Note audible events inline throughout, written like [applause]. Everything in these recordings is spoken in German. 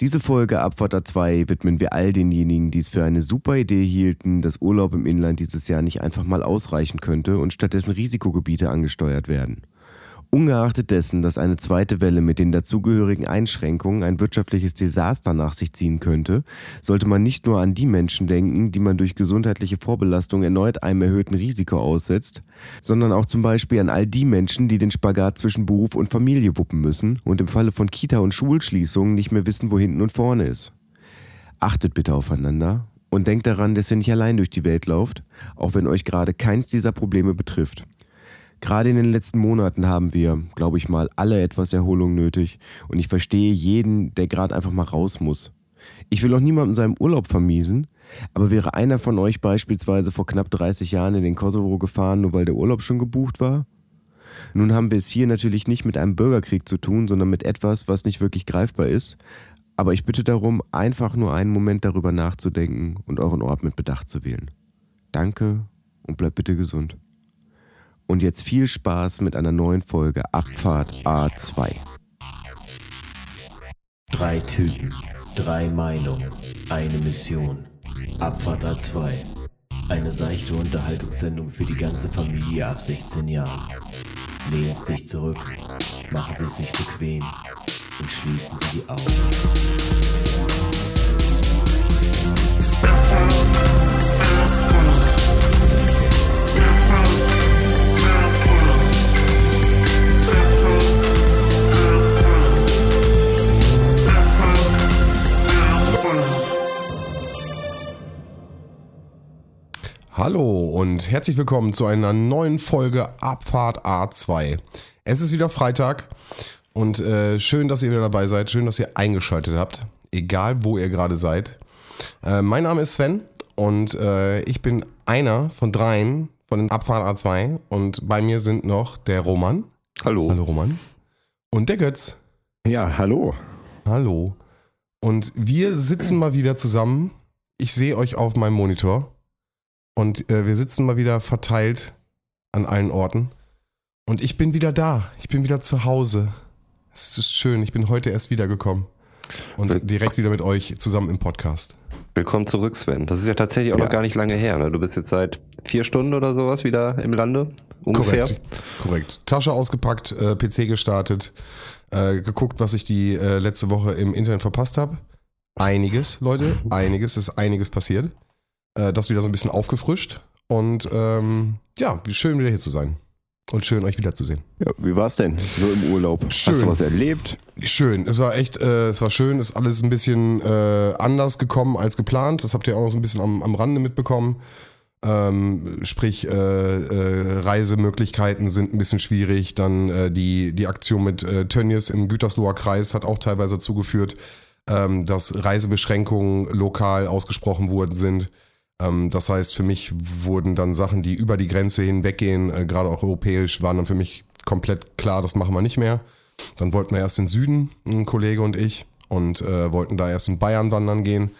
Diese Folge Abfahrt A2 widmen wir all denjenigen, die es für eine super Idee hielten, dass Urlaub im Inland dieses Jahr nicht einfach mal ausreichen könnte und stattdessen Risikogebiete angesteuert werden. Ungeachtet dessen, dass eine zweite Welle mit den dazugehörigen Einschränkungen ein wirtschaftliches Desaster nach sich ziehen könnte, sollte man nicht nur an die Menschen denken, die man durch gesundheitliche Vorbelastung erneut einem erhöhten Risiko aussetzt, sondern auch zum Beispiel an all die Menschen, die den Spagat zwischen Beruf und Familie wuppen müssen und im Falle von Kita- und Schulschließungen nicht mehr wissen, wo hinten und vorne ist. Achtet bitte aufeinander und denkt daran, dass ihr nicht allein durch die Welt lauft, auch wenn euch gerade keins dieser Probleme betrifft. Gerade in den letzten Monaten haben wir, glaube ich mal, alle etwas Erholung nötig und ich verstehe jeden, der gerade einfach mal raus muss. Ich will auch niemandem seinem Urlaub vermiesen, aber wäre einer von euch beispielsweise vor knapp 30 Jahren in den Kosovo gefahren, nur weil der Urlaub schon gebucht war? Nun haben wir es hier natürlich nicht mit einem Bürgerkrieg zu tun, sondern mit etwas, was nicht wirklich greifbar ist. Aber ich bitte darum, einfach nur einen Moment darüber nachzudenken und euren Ort mit Bedacht zu wählen. Danke und bleibt bitte gesund. Und jetzt viel Spaß mit einer neuen Folge Abfahrt A2. Drei Typen, drei Meinungen, eine Mission. Abfahrt A2. Eine seichte Unterhaltungssendung für die ganze Familie ab 16 Jahren. Lehnen Sie sich zurück, machen Sie es sich bequem und schließen Sie die Augen. Hallo und herzlich willkommen zu einer neuen Folge Abfahrt A2. Es ist wieder Freitag und äh, schön, dass ihr wieder dabei seid, schön, dass ihr eingeschaltet habt, egal wo ihr gerade seid. Äh, mein Name ist Sven und äh, ich bin einer von dreien von den Abfahrt A2 und bei mir sind noch der Roman. Hallo. Hallo Roman. Und der Götz. Ja, hallo. Hallo. Und wir sitzen mal wieder zusammen. Ich sehe euch auf meinem Monitor. Und äh, wir sitzen mal wieder verteilt an allen Orten. Und ich bin wieder da. Ich bin wieder zu Hause. Es ist schön. Ich bin heute erst wiedergekommen. Und direkt wieder mit euch zusammen im Podcast. Willkommen zurück, Sven. Das ist ja tatsächlich auch Ja. noch gar nicht lange her. Ne? Du bist jetzt seit vier Stunden oder sowas wieder im Lande. Ungefähr. Korrekt. Korrekt. Tasche ausgepackt, äh, PC gestartet, äh, geguckt, was ich die äh, letzte Woche im Internet verpasst habe. Einiges, Leute. [laughs] Einiges ist einiges passiert. Äh, das wieder so ein bisschen aufgefrischt. Und ähm, ja, schön wieder hier zu sein. Und schön euch wiederzusehen. Ja, wie war's denn? So im Urlaub. Schön. Hast du was erlebt? Schön, es war echt, äh, es war schön, ist alles ein bisschen äh, anders gekommen als geplant. Das habt ihr auch noch so ein bisschen am, am Rande mitbekommen. Ähm, sprich, äh, äh, Reisemöglichkeiten sind ein bisschen schwierig. Dann äh, die, die Aktion mit äh, Tönnies im Gütersloher Kreis hat auch teilweise dazu geführt, ähm, dass Reisebeschränkungen lokal ausgesprochen worden sind. Ähm, das heißt, für mich wurden dann Sachen, die über die Grenze hinweggehen, äh, gerade auch europäisch, waren dann für mich komplett klar, das machen wir nicht mehr. Dann wollten wir erst in den Süden, ein Kollege und ich, und äh, wollten da erst in Bayern wandern gehen.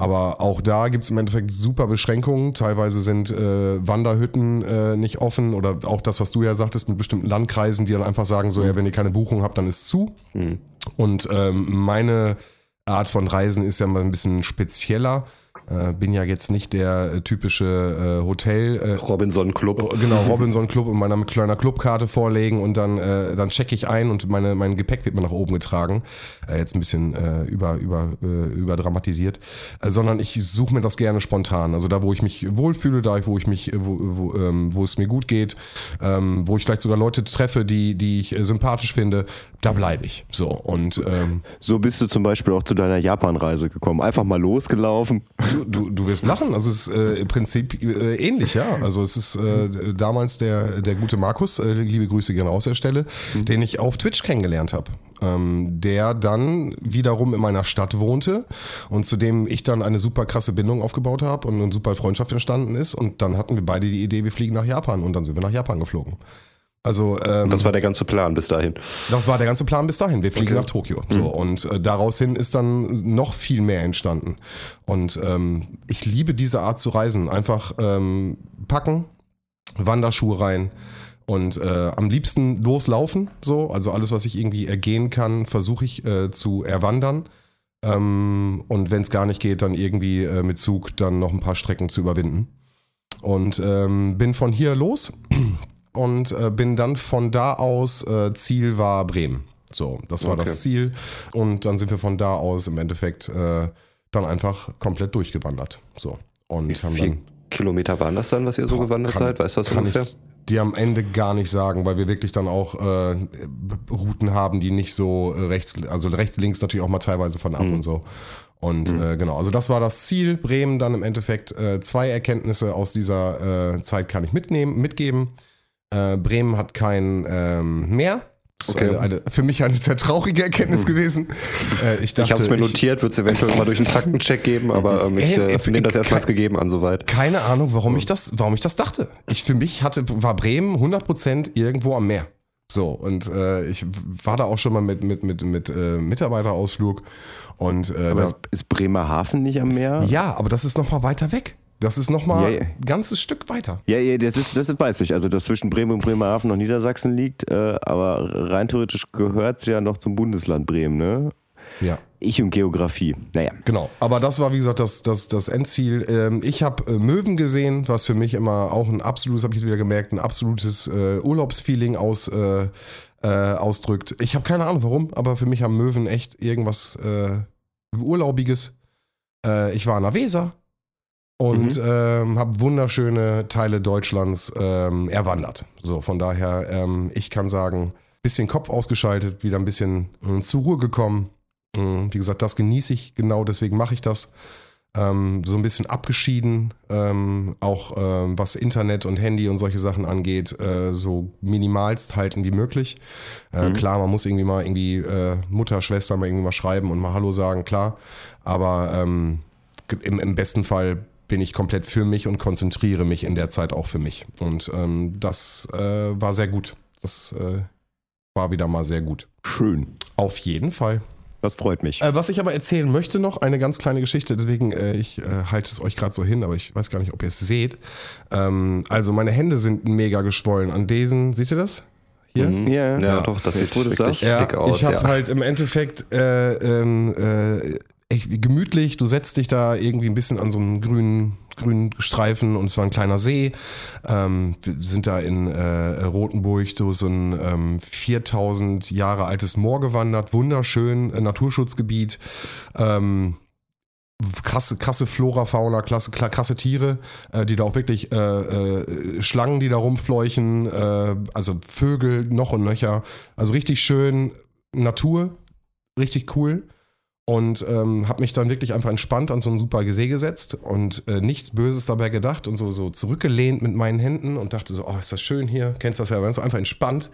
Aber auch da gibt es im Endeffekt super Beschränkungen. Teilweise sind äh, Wanderhütten äh, nicht offen oder auch das, was du ja sagtest, mit bestimmten Landkreisen, die dann einfach sagen, so, ja, wenn ihr keine Buchung habt, dann ist zu. Mhm. Und ähm, meine Art von Reisen ist ja mal ein bisschen spezieller. Äh, bin ja jetzt nicht der äh, typische äh, Hotel. Äh, Robinson Club. Genau, Robinson Club und meiner kleiner Clubkarte vorlegen und dann, äh, dann checke ich ein und meine, mein Gepäck wird mir nach oben getragen. Jetzt ein bisschen äh, über, über, äh, überdramatisiert. Sondern ich suche mir das gerne spontan. Also da, wo ich mich wohlfühle, da, wo ich mich, wo, wo, ähm, wo es mir gut geht, ähm, wo ich vielleicht sogar Leute treffe, die, die ich sympathisch finde, da bleibe ich. So. Und ähm, So bist du zum Beispiel auch zu deiner Japan-Reise gekommen. Einfach mal losgelaufen. Du, du, du wirst lachen. Also es ist äh, im Prinzip äh, ähnlich, ja. Also es ist äh, damals der, der gute Markus, äh, liebe Grüße gerne aus der Stelle, den ich auf Twitch kennengelernt habe. Ähm, der dann wiederum in meiner Stadt wohnte und zu dem ich dann eine super krasse Bindung aufgebaut habe und eine super Freundschaft entstanden ist. Und dann hatten wir beide die Idee, wir fliegen nach Japan und dann sind wir nach Japan geflogen. Also ähm, Das war der ganze Plan bis dahin. das war der ganze Plan bis dahin. Wir fliegen Okay. nach Tokio. So, und äh, daraus hin ist dann noch viel mehr entstanden. Und ähm, ich liebe diese Art zu reisen. Einfach ähm, packen, Wanderschuhe rein und äh, am liebsten loslaufen. So, also alles, was ich irgendwie ergehen kann, versuche ich äh, zu erwandern. Ähm, und wenn es gar nicht geht, dann irgendwie äh, mit Zug dann noch ein paar Strecken zu überwinden. Und ähm, bin von hier los und äh, bin dann von da aus, äh, Ziel war Bremen. So, das war Okay. das Ziel. Und dann sind wir von da aus im Endeffekt äh, dann einfach komplett durchgewandert. So. Und Wie haben viele Kilometer waren das dann, was ihr so gewandert kann- seid? Weißt du das kann ungefähr? ich dir am Ende gar nicht sagen, weil wir wirklich dann auch äh, Routen haben, die nicht so äh, rechts, also rechts, links natürlich auch mal teilweise von ab und so. Und äh, genau, also das war das Ziel. Bremen dann im Endeffekt äh, zwei Erkenntnisse aus dieser äh, Zeit kann ich mitnehmen, mitgeben. Äh, Bremen hat kein ähm, Meer. Das ist Okay. eine, eine, für mich eine sehr traurige Erkenntnis gewesen. Äh, ich Ich dachte, habe es mir ich- notiert, wird es eventuell mal durch einen Faktencheck geben, [laughs] aber ähm, ich äh, nehme das erstmal als kein- gegeben an soweit. keine Ahnung, warum ich das, warum ich das dachte. Ich für mich hatte, war Bremen 100% irgendwo am Meer. So, und äh, ich war da auch schon mal mit, mit, mit, mit äh, Mitarbeiterausflug. Und äh, Aber da, ist, ist Bremerhaven nicht am Meer? ja, aber das ist nochmal weiter weg. Das ist nochmal Ja, ja. ein ganzes Stück weiter. Ja, ja, das ist, das weiß ich. Also, dass zwischen Bremen und Bremerhaven noch Niedersachsen liegt, äh, aber rein theoretisch gehört es ja noch zum Bundesland Bremen, ne? Ja. Ich und Geografie. Naja. Genau, aber das war wie gesagt das, das, das Endziel. Ähm, ich habe äh, Möwen gesehen, was für mich immer auch ein absolutes, habe ich jetzt wieder gemerkt, ein absolutes äh, Urlaubsfeeling aus, äh, äh, ausdrückt. Ich habe keine Ahnung warum, aber für mich haben Möwen echt irgendwas äh, Urlaubiges. Äh, ich war an der Weser und ähm, habe wunderschöne Teile Deutschlands ähm, erwandert. So, von daher, ähm, ich kann sagen, bisschen Kopf ausgeschaltet, wieder ein bisschen äh, zur Ruhe gekommen. Mm, Wie gesagt, das genieße ich genau, deswegen mache ich das. Ähm, so ein bisschen abgeschieden, ähm, auch ähm, was Internet und Handy und solche Sachen angeht, äh, so minimalst halten wie möglich. Äh, Klar, man muss irgendwie mal irgendwie äh, Mutter, Schwester mal irgendwie mal schreiben und mal Hallo sagen, klar. Aber ähm, im, im besten Fall bin ich komplett für mich und konzentriere mich in der Zeit auch für mich. Und ähm, das äh, war sehr gut. Das äh, war wieder mal sehr gut. Schön. Auf jeden Fall. Das freut mich. Äh, was ich aber erzählen möchte noch, eine ganz kleine Geschichte, deswegen äh, ich äh, halte es euch gerade so hin, aber ich weiß gar nicht, ob ihr es seht. Ähm, also meine Hände sind mega geschwollen an diesen, seht ihr das? Hier? Mhm. Ja, ja, ja. doch, das sieht wirklich sagst. dick aus. ich habe ja. halt im Endeffekt äh, ähm, äh, echt gemütlich, du setzt dich da irgendwie ein bisschen an so einen grünen, grünen Streifen und es war ein kleiner See. Ähm, wir sind da in äh, Rotenburg durch so ein ähm, 4000 Jahre altes Moor gewandert, wunderschön, äh, Naturschutzgebiet. Ähm, krasse, krasse Flora, Fauna, klasse, kla- krasse Tiere, äh, die da auch wirklich äh, äh, Schlangen, die da rumfleuchen, äh, also Vögel noch und nöcher. Also richtig schön Natur, richtig cool. Und ähm, habe mich dann wirklich einfach entspannt an so einen super See gesetzt und äh, nichts Böses dabei gedacht und so, so zurückgelehnt mit meinen Händen und dachte so, oh, ist das schön hier, kennst das ja, ist so einfach entspannt.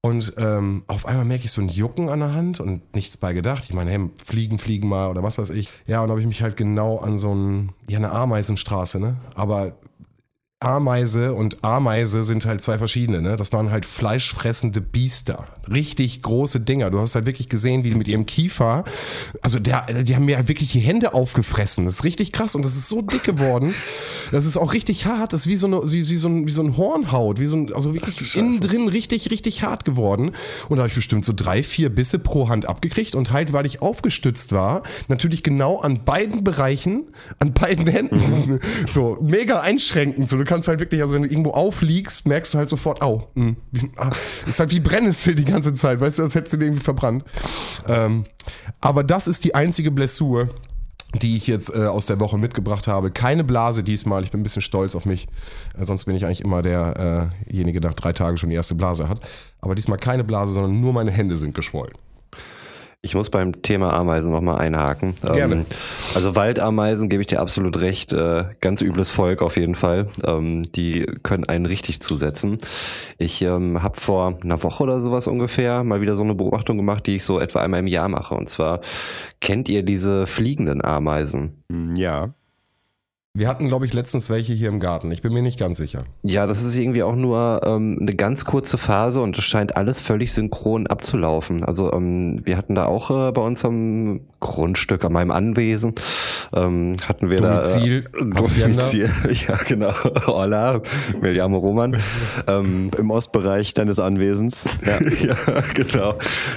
Und ähm, auf einmal merke ich so ein Jucken an der Hand und nichts bei gedacht. Ich meine, hey, fliegen, fliegen mal oder was weiß ich. Ja, und habe ich mich halt genau an so ein, ja, eine Ameisenstraße, ne? Aber Ameise und Ameise sind halt zwei verschiedene, ne? Das waren halt fleischfressende Biester. Richtig große Dinger. Du hast halt wirklich gesehen, wie die mit ihrem Kiefer, also der, die haben mir halt wirklich die Hände aufgefressen. Das ist richtig krass und das ist so dick geworden. Das ist auch richtig hart. Das ist wie so, eine, wie, wie so, ein, wie so ein Hornhaut, wie so ein, also wirklich innen drin richtig, richtig hart geworden. Und da habe ich bestimmt so drei, vier Bisse pro Hand abgekriegt und halt, weil ich aufgestützt war, natürlich genau an beiden Bereichen, an beiden Händen, so mega einschränkend. So, du kannst halt wirklich, also wenn du irgendwo aufliegst, merkst du halt sofort, au, mh, ah, ist halt wie Brennnessel die ganze Zeit, weißt du, als hättest du den irgendwie verbrannt. Ähm, aber das ist die einzige Blessur, die ich jetzt äh, aus der Woche mitgebracht habe. Keine Blase diesmal. Ich bin ein bisschen stolz auf mich. Äh, sonst bin ich eigentlich immer derjenige, der nach drei Tagen schon die erste Blase hat. Aber diesmal keine Blase, sondern nur meine Hände sind geschwollen. Ich muss beim Thema Ameisen nochmal einhaken. Gerne. Ähm, also Waldameisen gebe ich dir absolut recht. Äh, ganz übles Volk auf jeden Fall. Ähm, die können einen richtig zusetzen. Ich ähm, habe vor einer Woche oder sowas ungefähr mal wieder so eine Beobachtung gemacht, die ich so etwa einmal im Jahr mache. Und zwar kennt ihr diese fliegenden Ameisen? Hm, Ja. Wir hatten, glaube ich, letztens welche hier im Garten. Ich bin mir nicht ganz sicher. Ja, das ist irgendwie auch nur ähm, eine ganz kurze Phase und es scheint alles völlig synchron abzulaufen. Also ähm, wir hatten da auch äh, bei uns am Grundstück, an meinem Anwesen, ähm, hatten wir Domizil, da äh, Domizil, [laughs] ja genau, Hola, Miliamo Roman, ähm, Im Ostbereich deines Anwesens. [laughs] ja, ja, genau.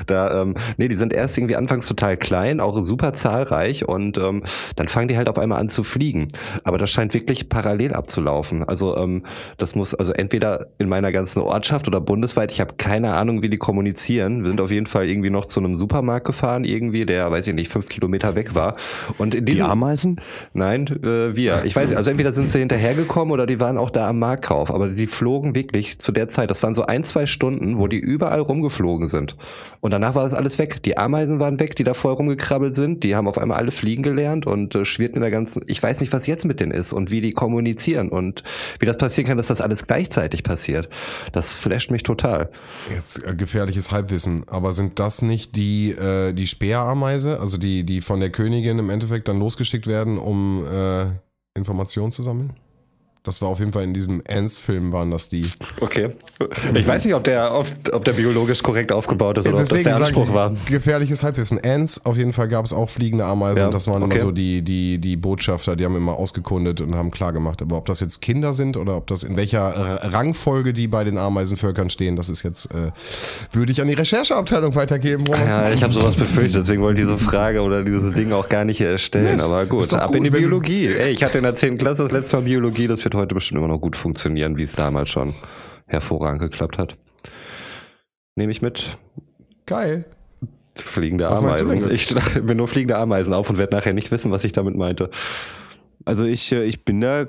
Da, ähm, nee, die sind erst irgendwie anfangs total klein, auch super zahlreich und ähm, dann fangen die halt auf einmal an zu fliegen. Aber das scheint wirklich parallel abzulaufen. Also ähm, das muss also entweder in meiner ganzen Ortschaft oder bundesweit. Ich habe keine Ahnung, wie die kommunizieren. Wir sind auf jeden Fall irgendwie noch zu einem Supermarkt gefahren, irgendwie, der, weiß ich nicht, fünf Kilometer weg war. Und in Die diesem, Ameisen? Nein, äh, wir. Ich weiß nicht, also entweder sind sie hinterhergekommen oder die waren auch da am Marktkauf. Aber die flogen wirklich zu der Zeit, das waren so ein, zwei Stunden, wo die überall rumgeflogen sind. Und danach war das alles weg. Die Ameisen waren weg, die da vorher rumgekrabbelt sind. Die haben auf einmal alle fliegen gelernt und äh, schwirrten in der ganzen. Ich weiß nicht, was jetzt mit denen ist und wie die kommunizieren und wie das passieren kann, dass das alles gleichzeitig passiert. Das flasht mich total. Jetzt äh, gefährliches Halbwissen, aber sind das nicht die, äh, die Speerameise, also die, die von der Königin im Endeffekt dann losgeschickt werden, um äh, Informationen zu sammeln? Das war auf jeden Fall in diesem Ants-Film, waren das die. Okay. Ich weiß nicht, ob der, ob, ob der biologisch korrekt aufgebaut ist oder ob das der Anspruch ich, war. gefährliches Halbwissen. Ants, auf jeden Fall gab es auch fliegende Ameisen Ja, und das waren okay. immer so die, die, die Botschafter, die haben immer ausgekundet und haben klar gemacht. Aber ob das jetzt Kinder sind oder ob das in welcher Rangfolge die bei den Ameisenvölkern stehen, das ist jetzt, äh, würde ich an die Rechercheabteilung weitergeben. Roman. Ja, ich habe sowas befürchtet, deswegen wollte ich diese Frage oder diese Dinge auch gar nicht erstellen. Nee, ist- aber gut, ab gut, in die Biologie. Ey, ich hatte in der 10. Klasse das letzte Mal Biologie, das wird heute bestimmt immer noch gut funktionieren, wie es damals schon hervorragend geklappt hat. Nehme ich mit. Geil. Fliegende Was Ameisen. denn Ich [laughs] mir nur fliegende Ameisen auf und werde nachher nicht wissen, was ich damit meinte. Also ich, äh, ich bin da,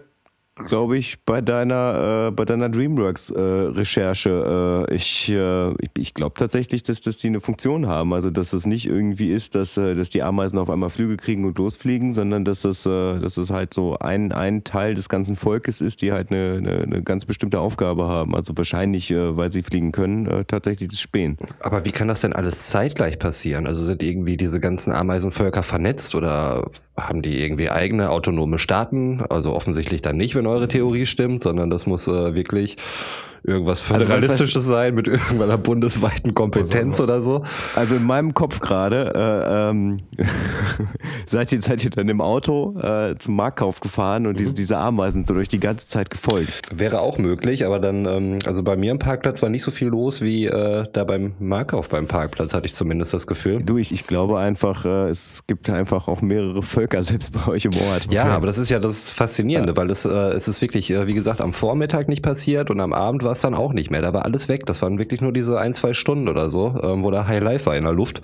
glaube ich, bei deiner, äh, bei deiner DreamWorks-Recherche. Äh, ich äh, ich, ich glaube tatsächlich, dass, dass die eine Funktion haben. Also dass es nicht irgendwie ist, dass, äh, dass die Ameisen auf einmal Flüge kriegen und losfliegen, sondern dass das, äh, dass das halt so ein, ein Teil des ganzen Volkes ist, die halt eine, eine, eine ganz bestimmte Aufgabe haben. Also wahrscheinlich, äh, weil sie fliegen können, äh, tatsächlich das Spähen. Aber wie kann das denn alles zeitgleich passieren? Also sind irgendwie diese ganzen Ameisenvölker vernetzt oder haben die irgendwie eigene autonome Staaten? Also offensichtlich dann nicht, wenn eure Theorie stimmt, sondern das muss äh, wirklich irgendwas Also was- Föderalistisches sein mit irgendeiner bundesweiten Kompetenz Also, oder so. Also in meinem Kopf gerade, äh, ähm, [laughs] seid, ihr, seid ihr dann im Auto äh, zum Marktkauf gefahren und diese, diese Ameisen so durch die ganze Zeit gefolgt. Wäre auch möglich, aber dann, ähm, also bei mir im Parkplatz war nicht so viel los wie äh, da beim Markauf beim Parkplatz, hatte ich zumindest das Gefühl. Du, ich, ich glaube einfach, äh, es gibt einfach auch mehrere Völker selbst bei euch im Ort. Ja, aber das ist ja das Faszinierende, weil es, äh, es ist wirklich, äh, wie gesagt, am Vormittag nicht passiert und am Abend war es dann auch nicht mehr. Da war alles weg. Das waren wirklich nur diese ein, zwei Stunden oder so, ähm, wo da High Life war in der Luft.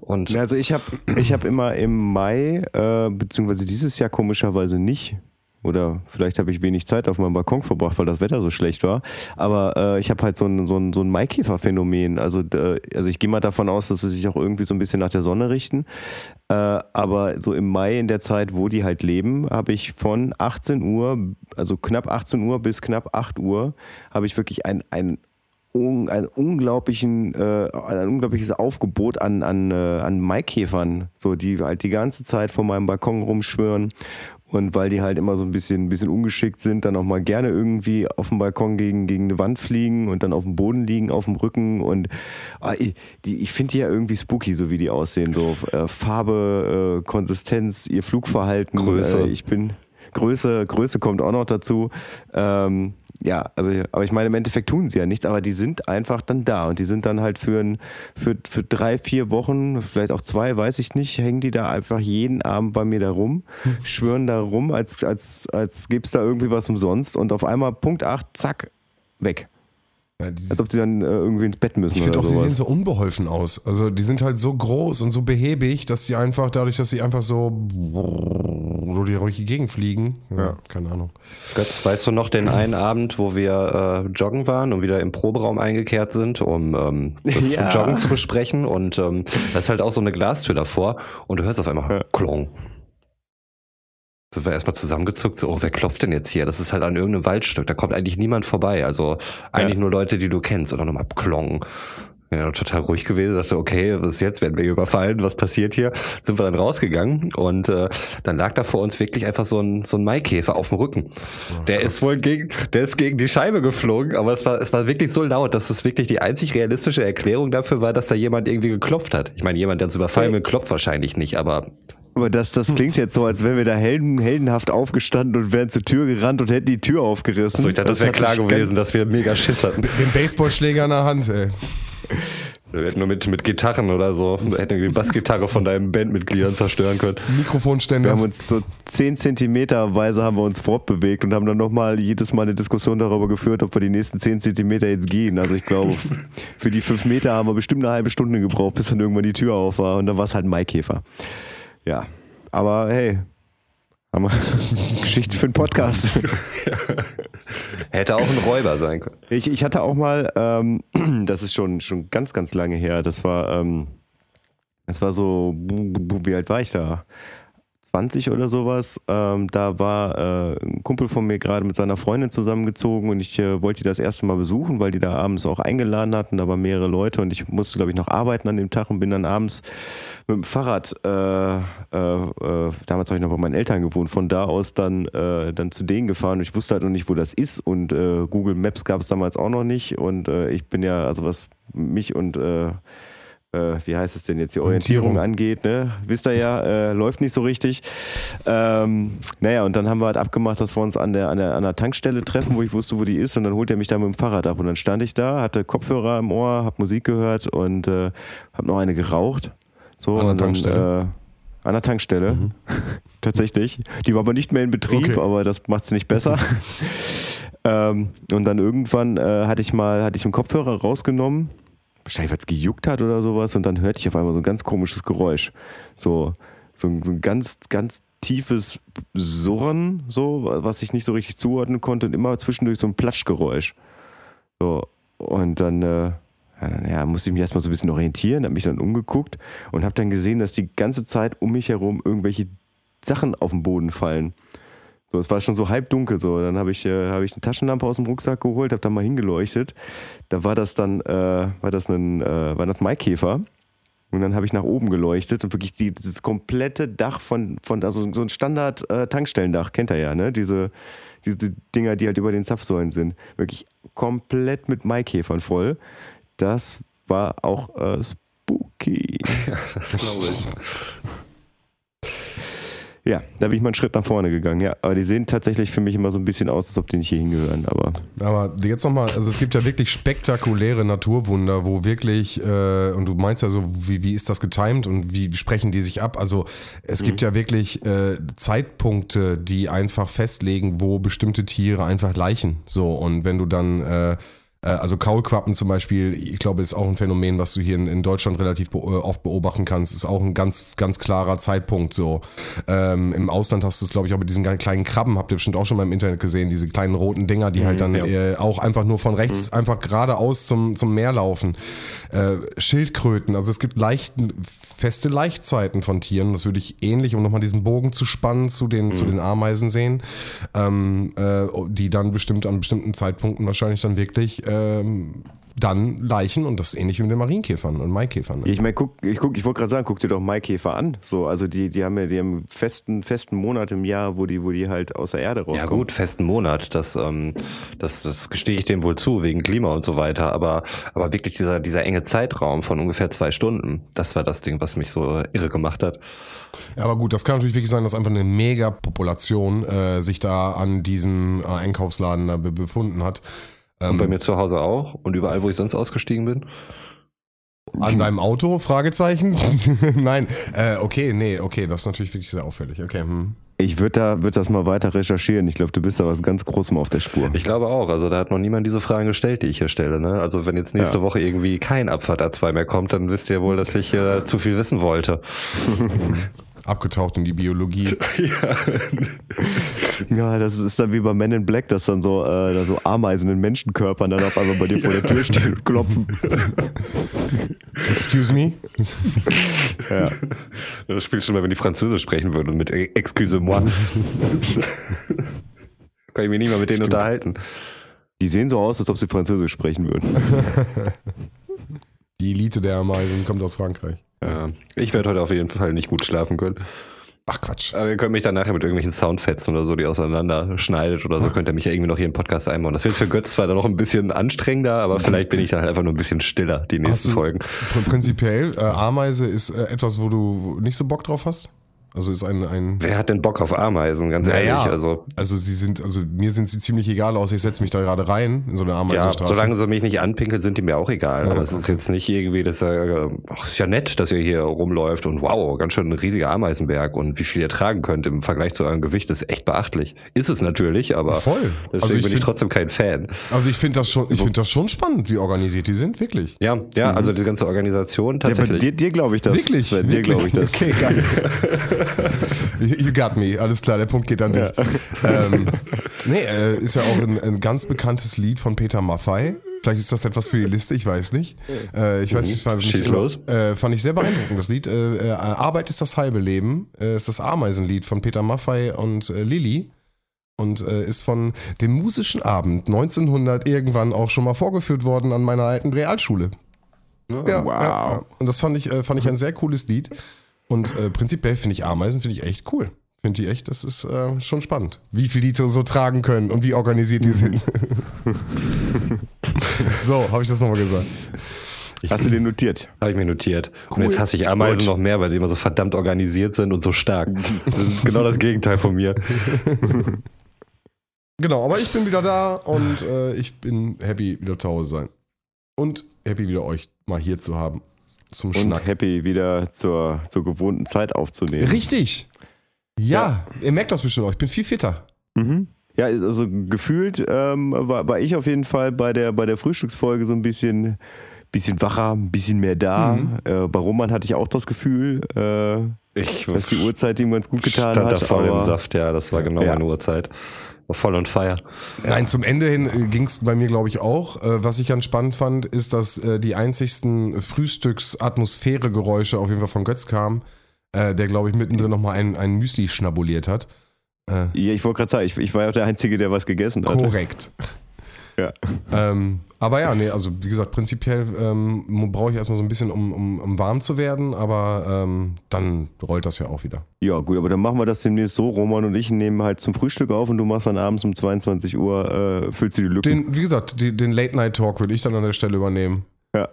Und Also ich habe ich hab immer im Mai, äh, beziehungsweise dieses Jahr komischerweise nicht, oder vielleicht habe ich wenig Zeit auf meinem Balkon verbracht, weil das Wetter so schlecht war. Aber äh, ich habe halt so ein, so ein, so ein Maikäfer-Phänomen. Also, äh, also ich gehe mal davon aus, dass sie sich auch irgendwie so ein bisschen nach der Sonne richten. Äh, aber so im Mai, in der Zeit, wo die halt leben, habe ich von 18 Uhr, also knapp 18 Uhr bis knapp 8 Uhr, habe ich wirklich ein, ein ein, unglaublichen, äh, ein unglaubliches Aufgebot an, an, äh, an Maikäfern, so die halt die ganze Zeit vor meinem Balkon rumschwören. Und weil die halt immer so ein bisschen, ein bisschen ungeschickt sind, dann auch mal gerne irgendwie auf dem Balkon gegen, gegen eine Wand fliegen und dann auf dem Boden liegen, auf dem Rücken. Und ah, ich, die, ich finde die ja irgendwie spooky, so wie die aussehen. So äh, Farbe, äh, Konsistenz, ihr Flugverhalten. Größe. Äh, ich bin Größe, Größe kommt auch noch dazu. Ähm, ja, also, aber ich meine, im Endeffekt tun sie ja nichts, aber die sind einfach dann da und die sind dann halt für, ein, für, für drei, vier Wochen, vielleicht auch zwei, weiß ich nicht, hängen die da einfach jeden Abend bei mir da rum, schwören da rum, als, als, als gäbe es da irgendwie was umsonst und auf einmal Punkt 8, zack, weg. Ja, Als ob die dann äh, irgendwie ins Bett müssen Ich finde auch, sie sehen sowas. so unbeholfen aus. Also die sind halt so groß und so behäbig, dass die einfach, dadurch, dass sie einfach so so die durch die Gegend fliegen. Ja, keine Ahnung. Götz, weißt du noch den einen Abend, wo wir äh, joggen waren und wieder im Proberaum eingekehrt sind, um ähm, das [laughs] Ja. Joggen zu besprechen? Und ähm, da ist halt auch so eine Glastür davor und du hörst auf einmal Klong. Sind wir erstmal zusammengezuckt, so, oh, wer klopft denn jetzt hier? Das ist halt an irgendeinem Waldstück, da kommt eigentlich niemand vorbei. Also eigentlich Ja. nur Leute, die du kennst. Und dann nochmal Klong. Ja, total ruhig gewesen, dachte, okay, was ist jetzt, werden wir überfallen, was passiert hier? Sind wir dann rausgegangen und äh, dann lag da vor uns wirklich einfach so ein, so ein Maikäfer auf dem Rücken. der ist wohl gegen, der ist gegen die Scheibe geflogen, aber es war, es war wirklich so laut, dass es wirklich die einzig realistische Erklärung dafür war, dass da jemand irgendwie geklopft hat. Ich meine, jemand, der uns überfallen will, klopft wahrscheinlich nicht, aber Aber das, das klingt jetzt so, als wären wir da helden, heldenhaft aufgestanden und wären zur Tür gerannt und hätten die Tür aufgerissen. so, ich dachte, das wäre klar gewesen, dass wir mega Schiss hatten. Den Baseballschläger in der Hand, ey. Wir hätten nur mit, mit Gitarren oder so, wir hätten die Bassgitarre von deinen Bandmitgliedern zerstören können. Wir Mikrofonständer. haben uns so 10 Zentimeter weise haben wir uns fortbewegt und haben dann nochmal jedes Mal eine Diskussion darüber geführt, ob wir die nächsten 10 Zentimeter jetzt gehen. Also ich glaube, [laughs] für die 5 Meter haben wir bestimmt eine halbe Stunde gebraucht, bis dann irgendwann die Tür auf war und dann war es halt ein Maikäfer. Ja, aber hey, haben wir [laughs] Geschichte für einen Podcast. [laughs] Hätte auch ein Räuber sein können. Ich, ich hatte auch mal, ähm, [clears throat] das ist schon, schon ganz, ganz lange her, das war, ähm, das war so, wie alt war ich da? 20 oder sowas. Ähm, da war äh, ein Kumpel von mir gerade mit seiner Freundin zusammengezogen und ich äh, wollte die das erste Mal besuchen, weil die da abends auch eingeladen hatten. Da waren mehrere Leute und ich musste, glaube ich, noch arbeiten an dem Tag und bin dann abends mit dem Fahrrad, äh, äh, äh, damals habe ich noch bei meinen Eltern gewohnt, von da aus dann, äh, dann zu denen gefahren und ich wusste halt noch nicht, wo das ist und Google Maps gab es damals auch noch nicht und ich bin ja, also was mich und äh, wie heißt es denn jetzt, die Orientierung, Orientierung. angeht, ne? Wisst ihr ja, äh, läuft nicht so richtig. Ähm, naja, und dann haben wir halt abgemacht, dass wir uns an der, an, der, an der Tankstelle treffen, wo ich wusste, wo die ist. Und dann holt er mich da mit dem Fahrrad ab. Und dann stand ich da, hatte Kopfhörer im Ohr, hab Musik gehört und äh, hab noch eine geraucht. So, An der dann, Tankstelle? Äh, an der Tankstelle. [laughs] Tatsächlich. Die war aber nicht mehr in Betrieb, Okay. aber das macht es nicht besser. [laughs] ähm, und dann irgendwann äh, hatte ich mal, hatte ich einen Kopfhörer rausgenommen, wahrscheinlich weil es gejuckt hat oder sowas, und dann hörte ich auf einmal so ein ganz komisches Geräusch. So, so, ein- so ein ganz, ganz tiefes Surren, so, was ich nicht so richtig zuordnen konnte, und immer zwischendurch so ein Platschgeräusch. So, und dann, äh, ja, musste ich mich erstmal so ein bisschen orientieren, habe mich dann umgeguckt und habe dann gesehen, dass die ganze Zeit um mich herum irgendwelche Sachen auf den Boden fallen. So, es war schon so halb dunkel so. Dann habe ich, äh, hab ich eine Taschenlampe aus dem Rucksack geholt, habe da mal hingeleuchtet. Da war das dann, äh, war das ein, äh, war das Maikäfer. Und dann habe ich nach oben geleuchtet und wirklich die, dieses komplette Dach von, von also so ein Standard-Tankstellendach, kennt ihr ja, ne? Diese, diese Dinger, die halt über den Zapfsäulen sind. Wirklich komplett mit Maikäfern voll. Das war auch äh, spooky. [laughs] Das glaube ich. Ja, da bin ich mal einen Schritt nach vorne gegangen. Ja, aber die sehen tatsächlich für mich immer so ein bisschen aus, als ob die nicht hier hingehören. Aber Aber jetzt nochmal, also es gibt ja wirklich spektakuläre Naturwunder, wo wirklich, äh, und du meinst ja so, wie, wie ist das getimed und wie sprechen die sich ab? Also es gibt ja wirklich äh, Zeitpunkte, die einfach festlegen, wo bestimmte Tiere einfach leichen. So, und wenn du dann, äh, also Kaulquappen zum Beispiel, ich glaube, ist auch ein Phänomen, was du hier in, in Deutschland relativ be äh, oft beobachten kannst, ist auch ein ganz, ganz klarer Zeitpunkt so. Ähm, Im Ausland hast du es, glaube ich, auch mit diesen kleinen Krabben, habt ihr bestimmt auch schon mal im Internet gesehen, diese kleinen roten Dinger, die halt dann ja. äh, auch einfach nur von rechts einfach geradeaus zum, zum Meer laufen. Äh, Schildkröten, also es gibt leichten, feste Laichzeiten von Tieren, das würde ich ähnlich, um nochmal diesen Bogen zu spannen, zu den, zu den Ameisen sehen, ähm, äh, die dann bestimmt an bestimmten Zeitpunkten wahrscheinlich dann wirklich ähm, dann Leichen und das ist ähnlich wie mit den Marienkäfern und Maikäfern. Ne? ich meine, guck, ich, guck, ich wollte gerade sagen, guck dir doch Maikäfer an. So, also die, die haben ja, die haben einen festen, festen Monat im Jahr, wo die, wo die halt aus der Erde rauskommen. Ja gut, festen Monat, das, ähm, das, das gestehe ich dem wohl zu, wegen Klima und so weiter, aber, aber wirklich dieser, dieser enge Zeitraum von ungefähr zwei Stunden, das war das Ding, was mich so irre gemacht hat. Ja, aber gut, das kann natürlich wirklich sein, dass einfach eine Megapopulation äh, sich da an diesem äh, Einkaufsladen da be befunden hat. Und bei mir zu Hause auch und überall, wo ich sonst ausgestiegen bin. An deinem Auto? Fragezeichen? [laughs] Nein. Äh, okay, nee, okay, das ist natürlich wirklich sehr auffällig. Okay. Hm. Ich würde da, würd das mal weiter recherchieren. Ich glaube, du bist da was ganz Großem auf der Spur. Ich glaube auch, also da hat noch niemand diese Fragen gestellt, die ich hier stelle. Ne? Also wenn jetzt nächste Ja. Woche irgendwie kein Abfahrt A2 mehr kommt, dann wisst ihr wohl, dass ich äh, zu viel wissen wollte. [laughs] Abgetaucht in die Biologie. [laughs] Ja, das ist dann wie bei Men in Black, dass dann so, äh, da so Ameisen in Menschenkörpern dann auf einmal bei dir vor der Tür stehen und klopfen. [laughs] Excuse me? [laughs] Ja. Das spielt schon mal, wenn die Französisch sprechen würden und mit E- Excuse-moi. Kann ich mich nicht mal mit denen unterhalten. Die sehen so aus, als ob sie Französisch sprechen würden. Die Elite der Ameisen kommt aus Frankreich. Ja, ich werde heute auf jeden Fall nicht gut schlafen können. Ach Quatsch. Aber ihr könnt mich dann nachher mit irgendwelchen Soundfetzen oder so, die auseinanderschneidet oder so, könnt ihr mich ja irgendwie noch hier im Podcast einbauen. Das wird für Götz zwar dann noch ein bisschen anstrengender, aber vielleicht bin ich dann halt einfach nur ein bisschen stiller, die nächsten Hast du- Folgen. Pr- Prinzipiell, äh, Ameise ist äh, etwas, wo du nicht so Bock drauf hast. Also ist ein, ein Wer hat denn Bock auf Ameisen, ganz ehrlich? Also, also sie sind, also mir sind sie ziemlich egal aus. Ich setze mich da gerade rein in so eine ja, Ameisenstraße. solange sie mich nicht anpinkeln, sind die mir auch egal. Ja, aber es ist okay. jetzt nicht irgendwie, dass er, ach, ist ja nett, dass ihr hier rumläuft und wow, ganz schön ein riesiger Ameisenberg und wie viel ihr tragen könnt im Vergleich zu eurem Gewicht ist echt beachtlich. Ist es natürlich, aber Voll. deswegen Also ich bin ich find- trotzdem kein Fan. Also ich finde das schon, ich finde das schon spannend, wie organisiert die sind, wirklich. Ja, ja, also die ganze Organisation Ja, bei tatsächlich. dir, dir glaube ich das. Wirklich? Bei dir Wirklich? glaube ich das. Okay, geil. [laughs] you got me, alles klar, der Punkt geht an dich. Ähm, nee, äh, ist ja auch ein, ein ganz bekanntes Lied von Peter Maffei. Vielleicht ist das etwas für die Liste, ich weiß nicht. Äh, ich weiß nicht, ich, Schieß los. Äh, fand ich sehr beeindruckend, das Lied. Äh, äh, Arbeit ist das halbe Leben. Äh, ist das Ameisenlied von Peter Maffei und äh, Lilly. Und ist von dem musischen Abend 1900 irgendwann auch schon mal vorgeführt worden an meiner alten Realschule. Ja, Wow. ja, ja. Und das fand ich, fand ich ein sehr cooles Lied. Und äh, prinzipiell finde ich Ameisen finde ich echt cool. Finde ich echt, das ist äh, schon spannend. Wie viel die so so tragen können und wie organisiert die sind. [laughs] so, habe ich das nochmal gesagt. Hast du den notiert? Habe ich mir notiert. Cool. Und jetzt hasse ich Ameisen Gut. noch mehr, weil sie immer so verdammt organisiert sind und so stark. Das ist genau das Gegenteil von mir. [laughs] Genau, aber ich bin wieder da und äh, ich bin happy, wieder zu Hause sein. Und happy, wieder euch mal hier zu haben. Zum Und Schnack. happy wieder zur, zur gewohnten Zeit aufzunehmen. Richtig. Ja, ihr merkt das bestimmt auch. Ich bin viel fitter. Mhm. Ja, also gefühlt ähm, war, war ich auf jeden Fall bei der, bei der Frühstücksfolge so ein bisschen, bisschen wacher, ein bisschen mehr da. Mhm. Äh, bei Roman hatte ich auch das Gefühl, äh, Ich dass die Uhrzeit ihm ganz gut getan stand hat. da voll im Saft, ja, das war genau Ja. meine Uhrzeit. Voll on fire. Nein, zum Ende hin ging es bei mir, glaube ich, auch. Äh, was ich ganz spannend fand, ist, dass äh, die einzigsten Frühstücksatmosphäre-Geräusche auf jeden Fall von Götz kamen, äh, der, glaube ich, mittendrin nochmal ein, ein Müsli schnabuliert hat. Äh, Ja, ich wollte gerade sagen, ich, ich war ja auch der Einzige, der was gegessen hat. korrekt. Ja. Ähm, aber ja, nee, also wie gesagt, prinzipiell ähm, brauche ich erstmal so ein bisschen, um, um, um warm zu werden, aber ähm, dann rollt das ja auch wieder. Ja, gut, aber dann machen wir das demnächst so. Roman und ich nehmen halt zum Frühstück auf und du machst dann abends um 22 Uhr, äh, füllst du die Lücken. Den, wie gesagt, die, den Late-Night-Talk würde ich dann an der Stelle übernehmen. ja.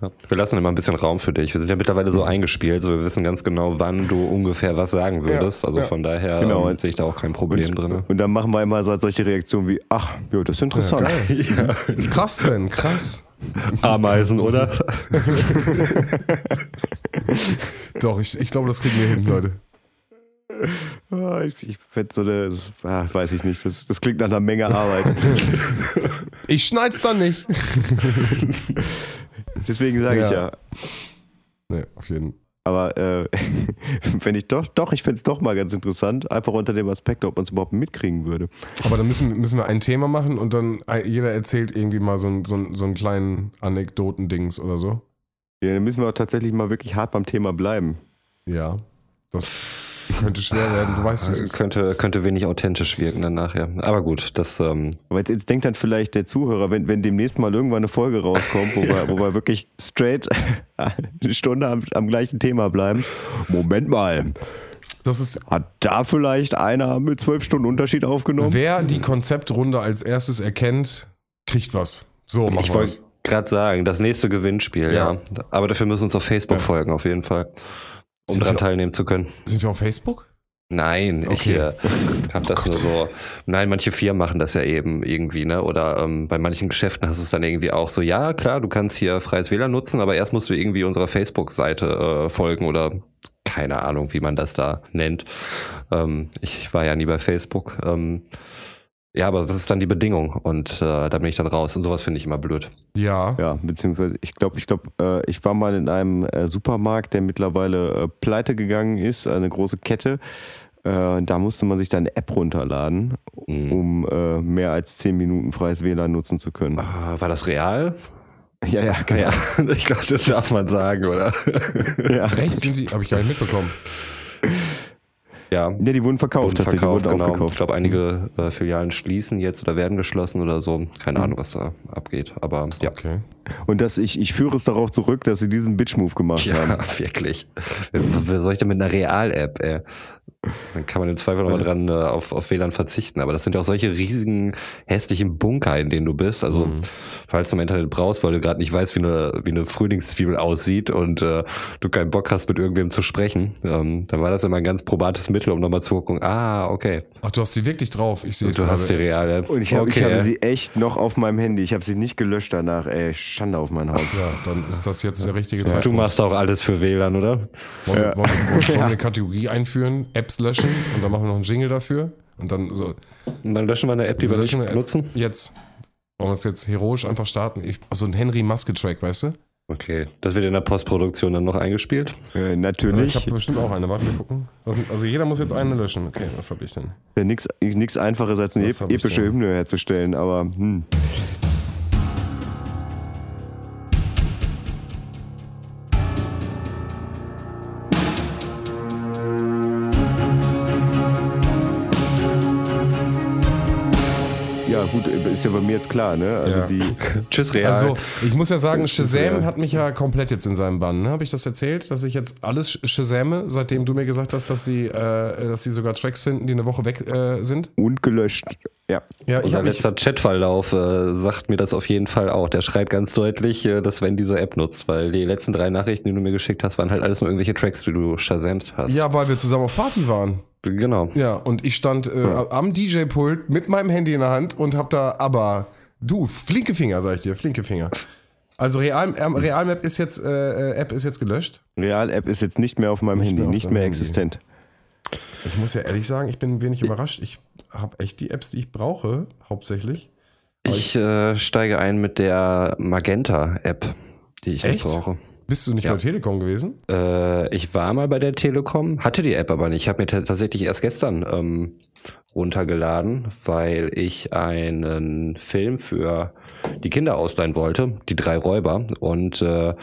Ja. Wir lassen immer ein bisschen Raum für dich. Wir sind ja mittlerweile so eingespielt, so wir wissen ganz genau, wann du ungefähr was sagen würdest. also ja. von daher Genau. ähm, sehe ich da auch kein Problem drin. Und dann machen wir immer so solche Reaktionen wie, ach, ja, das ist interessant. [laughs] Krass, Sven, krass. Ameisen, oder? [laughs] Doch, ich, ich glaube, das kriegen wir hin, Leute. Ah, ich ich fände so eine, das, ah, weiß ich nicht, das, das klingt nach einer Menge Arbeit. [laughs] Ich schneid's dann nicht. Deswegen sage ich Ja. ja. Nee, auf jeden Fall. Aber äh, [laughs] wenn ich doch, doch, ich fände es doch mal ganz interessant, einfach unter dem Aspekt, ob man es überhaupt mitkriegen würde. Aber dann müssen, müssen wir ein Thema machen und dann ein- jeder erzählt irgendwie mal so, ein, so, ein, so einen kleinen Anekdotendings oder so. Ja, dann müssen wir auch tatsächlich mal wirklich hart beim Thema bleiben. Ja. Das könnte schwer werden. Du weißt, wie es ist. könnte, könnte wenig authentisch wirken dann nachher. Aber gut, das ähm, Aber jetzt, jetzt denkt dann vielleicht der Zuhörer, wenn, wenn demnächst mal irgendwann eine Folge rauskommt, wo, wir, wo wir wirklich straight [laughs] eine Stunde am, am gleichen Thema bleiben. Moment mal, Das ist, hat da vielleicht einer mit zwölf Stunden Unterschied aufgenommen? wer die Konzeptrunde als erstes erkennt, kriegt was. So machen ich wollte das. gerade sagen, das nächste Gewinnspiel, ja. Ja. Aber dafür müssen wir uns auf Facebook Ja. folgen, auf jeden Fall. Um daran teilnehmen zu können. Sind wir auf Facebook? Nein, ich Okay. äh, habe das nur so. Nein, manche Firmen machen das ja eben irgendwie, ne? Oder ähm, bei manchen Geschäften hast du es dann irgendwie auch so, ja, klar, du kannst hier freies WLAN nutzen, aber erst musst du irgendwie unserer Facebook-Seite äh, folgen oder keine Ahnung, wie man das da nennt. Ähm, ich, ich war ja nie bei Facebook. Ähm, ja, aber das ist dann die Bedingung und äh, da bin ich dann raus und sowas finde ich immer blöd. Ja. Ja, beziehungsweise ich glaube, ich glaube, äh, ich war mal in einem äh, Supermarkt, der mittlerweile äh, pleite gegangen ist, eine große Kette. Äh, da musste man sich dann eine App runterladen, Mhm. um äh, mehr als 10 Minuten freies WLAN nutzen zu können. Äh, war das real? [laughs] Ja, ja, genau. Ja, [laughs] ich glaube, das darf man sagen, oder? [laughs] Ja. Echt? Sind die? Habe ich gar nicht mitbekommen. Ja, Ja, die wurden verkauft, wurden tatsächlich. verkauft, wurden genau. Ich aufgekauft. glaube, einige äh, Filialen schließen jetzt oder werden geschlossen oder so. Keine Mhm. Ahnung, was da abgeht. Aber ja. Okay. Und das, ich, ich führe es darauf zurück, dass sie diesen Bitch-Move gemacht Ja, haben. [laughs] wirklich. Was soll ich denn mit einer Real-App, ey? Dann kann man im Zweifel nochmal dran äh, auf, auf WLAN verzichten. Aber das sind ja auch solche riesigen, hässlichen Bunker, in denen du bist. Also, Mhm. falls du im Internet brauchst, weil du gerade nicht weißt, wie eine, wie eine Frühlingszwiebel aussieht und äh, du keinen Bock hast, mit irgendwem zu sprechen, ähm, dann war das immer ein ganz probates Mittel, um nochmal zu gucken, ah, okay. Ach, du hast die wirklich drauf. Ich sehe es Du hast die gerade. Real-App. Und ich, hab, ich okay. habe sie echt noch auf meinem Handy. Ich habe sie nicht gelöscht danach. Ey, Schande auf mein Haupt. Ja, dann ist das jetzt der richtige Du Zeitpunkt. machst auch alles für WLAN, oder? Wollen, wir- wollen, wir- wollen wir [laughs] eine Kategorie einführen, Apps löschen und dann machen wir noch einen Jingle dafür. Und dann so. Und dann löschen wir eine App, die wir nicht löschen eine App. nutzen. Jetzt. Wollen wir es jetzt heroisch einfach starten? Ich, also ein Henry Maske-Track, weißt du? Okay, das wird in der Postproduktion dann noch eingespielt. Äh, Ich natürlich. habe bestimmt auch eine. Warte, wir gucken. Also jeder muss jetzt eine löschen. Okay, was habe ich denn? Ja, nix, nix einfaches als eine ep ich epische? Hymne herzustellen, aber hm. Ja, gut, ist ja bei mir jetzt klar, ne? Also Ja. die. [laughs] Tschüss, Real. Also, ich muss ja sagen, Shazam hat mich ja komplett jetzt in seinem Bann. Ne? Habe ich das erzählt, dass ich jetzt alles Shazame, seitdem du mir gesagt hast, dass sie, äh, dass sie sogar Tracks finden, die eine Woche weg äh, sind? Und gelöscht. Ja. Ja, ich Unser letzter Chatverlauf äh, sagt mir das auf jeden Fall auch. Der schreibt ganz deutlich, äh, dass Sven diese App nutzt, weil die letzten drei Nachrichten, die du mir geschickt hast, waren halt alles nur irgendwelche Tracks, die du shazamt hast. Ja, weil wir zusammen auf Party waren. Genau. Ja, und ich stand äh, am DJ-Pult mit meinem Handy in der Hand und hab da aber, du, flinke Finger, sag ich dir, flinke Finger. Also Real, ähm, Realmap ist jetzt, äh, äh, App ist jetzt gelöscht. Real-App ist jetzt nicht mehr auf meinem Nicht Handy, auf nicht mehr Handy. existent. Ich muss ja ehrlich sagen, ich bin ein wenig überrascht. Ich habe echt die Apps, die ich brauche, hauptsächlich. Ich äh, steige ein mit der Magenta-App, die ich Echt? jetzt brauche. Bist du nicht Ja. bei Telekom gewesen? Äh, ich war mal bei der Telekom, hatte die App aber nicht. Ich habe mir tatsächlich erst gestern ähm, runtergeladen, weil ich einen Film für die Kinder ausleihen wollte, die drei Räuber. Und äh,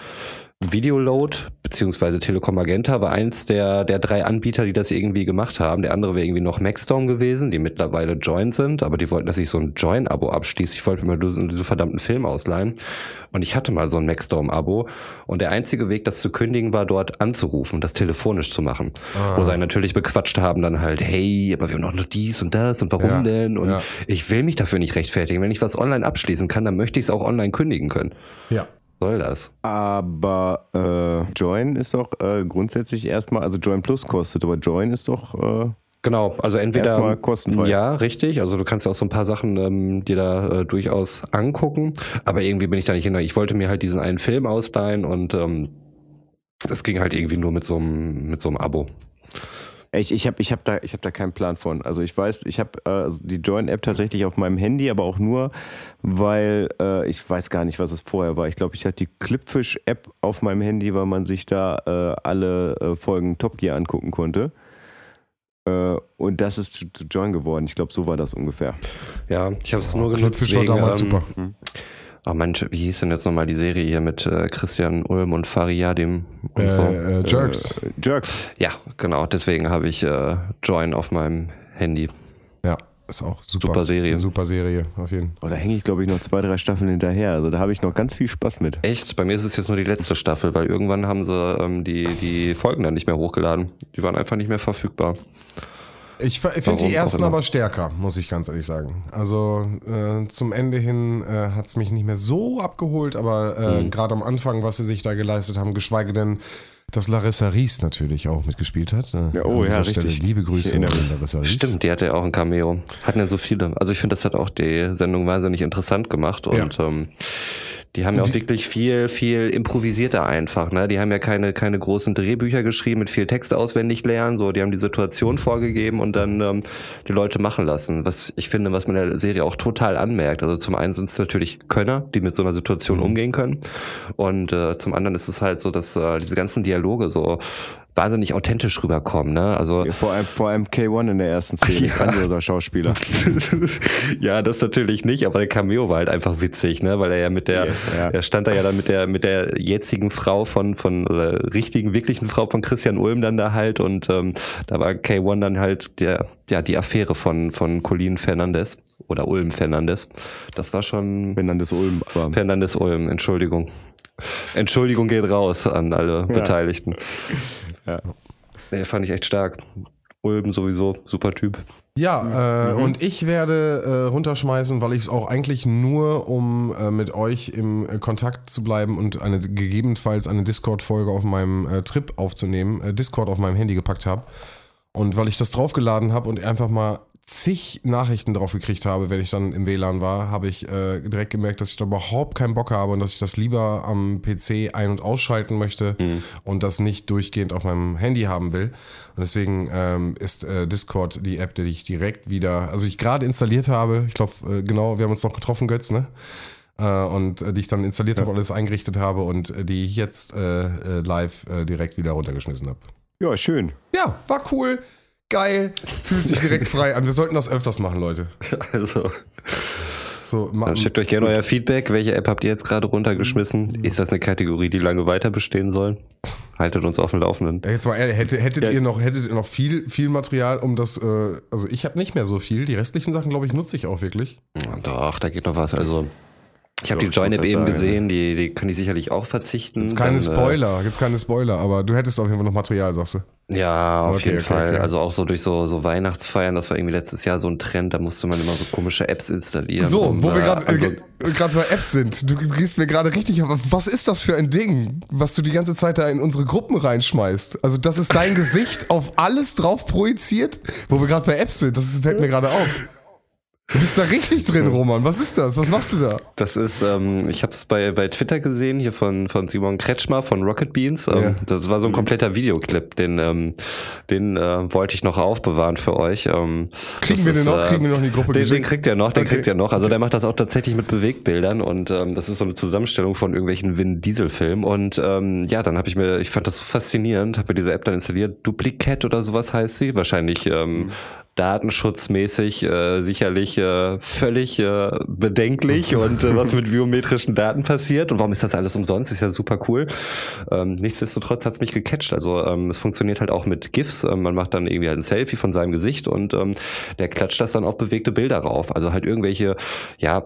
Videoload beziehungsweise Telekom Magenta war eins der, der drei Anbieter, die das irgendwie gemacht haben. Der andere wäre irgendwie noch Maxdome gewesen, die mittlerweile Join sind, aber die wollten, dass ich so ein Join-Abo abschließe. Ich wollte mir mal diesen, diesen verdammten Film ausleihen. Und ich hatte mal so ein Maxdome-Abo. Und der einzige Weg, das zu kündigen, war dort anzurufen, das telefonisch zu machen. Wo sie natürlich bequatscht haben, dann halt, hey, aber wir haben doch noch dies und das und warum Ja, denn? Und ja. ich will mich dafür nicht rechtfertigen. Wenn ich was online abschließen kann, dann möchte ich es auch online kündigen können. Ja. Soll das? Aber äh, Join ist doch äh, grundsätzlich erstmal, also Join Plus kostet, aber Join ist doch. Äh, Genau, also entweder Erstmal kostenfrei. Ja, richtig. Also du kannst ja auch so ein paar Sachen ähm, dir da äh, durchaus angucken. Aber irgendwie bin ich da nicht hinter. Ich wollte mir halt diesen einen Film ausleihen und ähm, das ging halt irgendwie nur mit so einem mit so einem Abo. Ich ich habe ich hab da, ich hab da keinen Plan von. Also ich weiß, ich habe äh, also die Join-App tatsächlich auf meinem Handy, aber auch nur, weil äh, ich weiß gar nicht, was es vorher war. Ich glaube, ich hatte die Clipfish-App auf meinem Handy, weil man sich da äh, alle äh, Folgen Top Gear angucken konnte. Äh, und das ist zu, zu Join geworden. Ich glaube, so war das ungefähr. Ja, ich habe es nur genutzt Clipfish war damals ähm, super. Oh Mensch, wie hieß denn jetzt nochmal die Serie hier mit äh, Christian Ulm und Fariadim und so? Äh, äh, Jerks. Äh, Jerks. Ja, genau. Deswegen habe ich äh, Join auf meinem Handy. ja, ist auch super. Super Serie. Super Serie, auf jeden Fall. Oh, da hänge ich, glaube ich, noch zwei, drei Staffeln hinterher. Also da habe ich noch ganz viel Spaß mit. Echt? Bei mir ist es jetzt nur die letzte Staffel, weil irgendwann haben sie ähm, die, die Folgen dann nicht mehr hochgeladen. Die waren einfach nicht mehr verfügbar. Ich f- finde die ersten aber stärker, muss ich ganz ehrlich sagen. Also äh, zum Ende hin äh, hat es mich nicht mehr so abgeholt, aber äh, Mhm. gerade am Anfang, was sie sich da geleistet haben, geschweige denn, dass Larissa Ries natürlich auch mitgespielt hat. Äh, Ja, oh an dieser ja, Stelle richtig. Liebe Ich Grüße an. Larissa Ries. Stimmt, die hatte ja auch ein Cameo. Hatten ja so viele. Also ich finde, das hat auch die Sendung wahnsinnig interessant gemacht und ähm, die haben ja auch wirklich viel, viel improvisierter einfach. Ne? Die haben ja keine, keine großen Drehbücher geschrieben mit viel Text auswendig lernen. So, die haben die Situation vorgegeben und dann ähm, die Leute machen lassen. Was ich finde, was man der Serie auch total anmerkt. Also zum einen sind es natürlich Könner, die mit so einer Situation umgehen können. Und äh, zum anderen ist es halt so, dass äh, diese ganzen Dialoge so wahnsinnig authentisch rüberkommen. Ne? Also Vor allem, vor allem K1 in der ersten [laughs] Szene, Ja. grandioser Schauspieler. [laughs] ja, das natürlich nicht, aber der Cameo war halt einfach witzig, ne? Weil er ja mit der, Ja, ja. er stand da ja dann mit der, mit der jetzigen Frau von, von, oder richtigen, wirklichen Frau von Christian Ulm dann da halt und ähm, da war K1 dann halt der, ja, die Affäre von, von Colin Fernandes oder Ulm Fernandes. Das war schon das Ulm war. Fernandes Ulm, Entschuldigung. Entschuldigung geht raus an alle Beteiligten. Ja. Nee, fand ich echt stark. Ulm sowieso, super Typ. Ja, äh, und ich werde äh, runterschmeißen, weil ich es auch eigentlich nur, um äh, mit euch im äh, Kontakt zu bleiben und eine gegebenenfalls eine Discord-Folge auf meinem äh, Trip aufzunehmen, äh, Discord auf meinem Handy gepackt habe. Und weil ich das draufgeladen habe und einfach mal zig Nachrichten drauf gekriegt habe, wenn ich dann im WLAN war, habe ich äh, direkt gemerkt, dass ich da überhaupt keinen Bock habe und dass ich das lieber am PC ein- und ausschalten möchte und das nicht durchgehend auf meinem Handy haben will. Und deswegen ähm, ist äh, Discord die App, die ich direkt wieder, also ich gerade installiert habe, ich glaube, äh, genau, wir haben uns noch getroffen, Götz, ne? Äh, und äh, die ich dann installiert habe, alles eingerichtet habe und äh, die ich jetzt live direkt wieder runtergeschmissen habe. Ja, schön. Ja, war cool. Geil, fühlt sich direkt [laughs] frei an. Wir sollten das öfters machen, Leute. Also. So, Dann schickt euch gerne euer Feedback. Welche App habt ihr jetzt gerade runtergeschmissen? Ist das eine Kategorie, die lange weiter bestehen soll? Haltet uns auf dem Laufenden. Ja, Jetzt mal ehrlich, hättet, hättet Ja. ihr noch, hättet ihr noch viel, viel Material, um das, äh, also ich habe nicht mehr so viel. Die restlichen Sachen, glaube ich, nutze ich auch wirklich. Doch, da geht noch was. Also, ich habe die Join-App eben gesehen. Die, die kann ich sicherlich auch verzichten. Jetzt keine Dann, äh, Spoiler, jetzt keine Spoiler, aber du hättest auf jeden Fall noch Material, sagst du. Ja, auf Okay, jeden okay, Fall. okay. Also auch so durch so, so Weihnachtsfeiern, das war irgendwie letztes Jahr so ein Trend, da musste man immer so komische Apps installieren. So, um, wo wir äh, gerade also- äh, bei Apps sind. Du gehst mir gerade richtig, aber was ist das für ein Ding, was du die ganze Zeit da in unsere Gruppen reinschmeißt? Also das ist dein [laughs] Gesicht auf alles drauf projiziert, wo wir gerade bei Apps sind. Das ist, fällt mir gerade auf. Du bist da richtig drin, Roman. Was ist das? Was machst du da? Das ist, ähm, ich habe es bei, bei Twitter gesehen, hier von, von Simon Kretschmer von Rocket Beans. Ähm, Ja. Das war so ein kompletter Videoclip, den, ähm, den äh, wollte ich noch aufbewahren für euch. Ähm, Kriegen wir den ist, noch? äh, Kriegen wir noch in die Gruppe Den, den geschickt? kriegt er noch, den Okay. kriegt er noch. Also der macht das auch tatsächlich mit Bewegbildern und ähm, das ist so eine Zusammenstellung von irgendwelchen Vin Diesel Filmen. Und ähm, ja, dann habe ich mir, ich fand das so faszinierend, habe mir diese App dann installiert. Duplicat oder sowas heißt sie. Wahrscheinlich ähm, datenschutzmäßig äh, sicherlich äh, völlig äh, bedenklich [laughs] und äh, was mit biometrischen Daten passiert und warum ist das alles umsonst, ist ja super cool. Ähm, nichtsdestotrotz hat's mich gecatcht. Also ähm, es funktioniert halt auch mit GIFs. Ähm, man macht dann irgendwie halt ein Selfie von seinem Gesicht und ähm, der klatscht das dann auf bewegte Bilder rauf. Also halt irgendwelche, ja,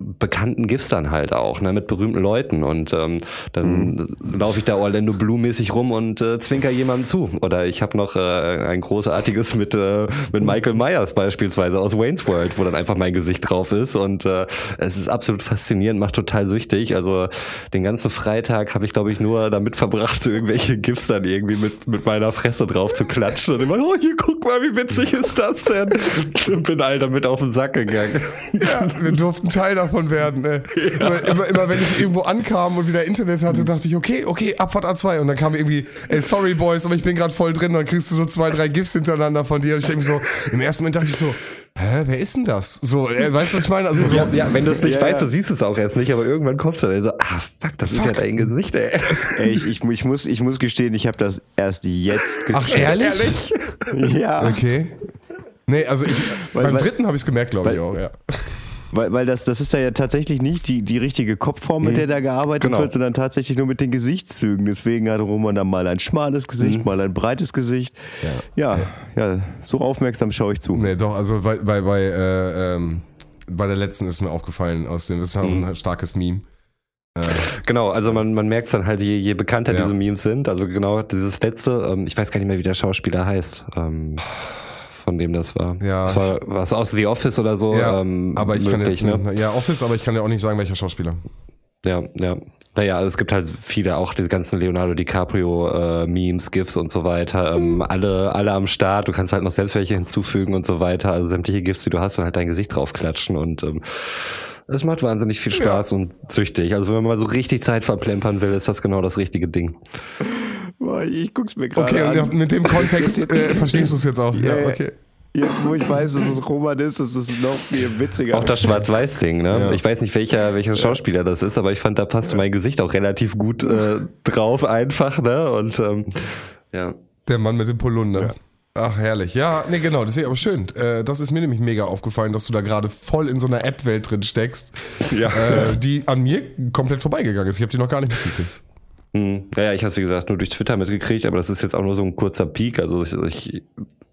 bekannten GIFs dann halt auch, ne, mit berühmten Leuten und ähm, dann laufe ich da Orlando Bloom mäßig rum und äh, zwinker jemandem zu. Oder ich habe noch äh, ein großartiges [laughs] mit äh, mit Michael Myers beispielsweise aus Wayne's World, wo dann einfach mein Gesicht drauf ist und äh, es ist absolut faszinierend, macht total süchtig. Also den ganzen Freitag habe ich glaube ich nur damit verbracht, [laughs] irgendwelche GIFs dann irgendwie mit mit meiner Fresse drauf zu klatschen und immer, oh hier guck mal, wie witzig ist das denn? [laughs] Und bin all damit auf den Sack gegangen. Ja, wir durften Teil davon werden. Ey. Immer, immer, immer wenn ich irgendwo ankam und wieder Internet hatte, dachte ich, okay, okay, Abfahrt A2. Und dann kam irgendwie, ey, sorry Boys, aber ich bin gerade voll drin. Und dann kriegst du so zwei, drei GIFs hintereinander von dir. Und ich denke so, im ersten Moment dachte ich so, hä, wer ist denn das? So, äh, weißt du, was ich meine? Also so, Ja, ja, wenn du es nicht Ja, weißt, ja. du siehst es auch erst nicht, aber irgendwann kommst du dann so, ah fuck, das ist ja Fuck. dein Gesicht, ey. Ey, ich, ich, ich, muss, ich muss gestehen, ich habe das erst jetzt Ach, gecheckt. ehrlich? Ja, Okay. Nee, also ich, Weil- beim weil- dritten habe ich es gemerkt, glaube ich auch, ja. Weil, weil das, das ist da ja tatsächlich nicht die, die richtige Kopfform, mit der da gearbeitet Genau. wird, sondern tatsächlich nur mit den Gesichtszügen. Deswegen hat Roman dann mal ein schmales Gesicht, mal ein breites Gesicht. Ja, ja, so aufmerksam schaue ich zu. Nee, doch, also bei, bei, bei, äh, ähm, bei der letzten ist mir aufgefallen, aus dem, das ist halt ein starkes Meme. Genau, also man, man merkt dann halt, je, je bekannter Ja. diese Memes sind. Also genau dieses letzte, ähm, ich weiß gar nicht mehr, wie der Schauspieler heißt, ähm, von dem das war. Ja, Das war was aus The Office oder so. Ja, ähm, aber ich möglich, kann jetzt, ne? ja, Office, aber ich kann ja auch nicht sagen, welcher Schauspieler. Ja, ja. Naja, also es gibt halt viele, auch die ganzen Leonardo DiCaprio äh, Memes, GIFs und so weiter. Ähm, alle, alle am Start. Du kannst halt noch selbst welche hinzufügen und so weiter. Also sämtliche GIFs, die du hast, und halt dein Gesicht draufklatschen und ähm, es macht wahnsinnig viel Spaß und süchtig. Also wenn man mal so richtig Zeit verplempern will, ist das genau das richtige Ding. [laughs] Boah, Ich guck's mir gerade Okay, an. und mit dem Kontext [laughs] äh, verstehst du es jetzt auch. Ja, Ja, ja. okay. Jetzt, wo ich weiß, dass es Roman ist, ist es noch viel witziger. Auch das Schwarz-Weiß-Ding, ne? Ja. Ich weiß nicht, welcher, welcher Schauspieler das ist, aber ich fand, da passte mein Gesicht auch relativ gut äh, drauf einfach, ne? Und ähm, ja. Der Mann mit dem Polunder. Ach, herrlich. Ja, nee, genau, deswegen aber schön. Äh, das ist mir nämlich mega aufgefallen, dass du da gerade voll in so einer App-Welt drin steckst, Ja. äh, die an mir komplett vorbeigegangen ist. Ich habe die noch gar nicht mitgekriegt. Hm, Naja, ich habe es wie gesagt nur durch Twitter mitgekriegt, aber das ist jetzt auch nur so ein kurzer Peak. Also ich, ich,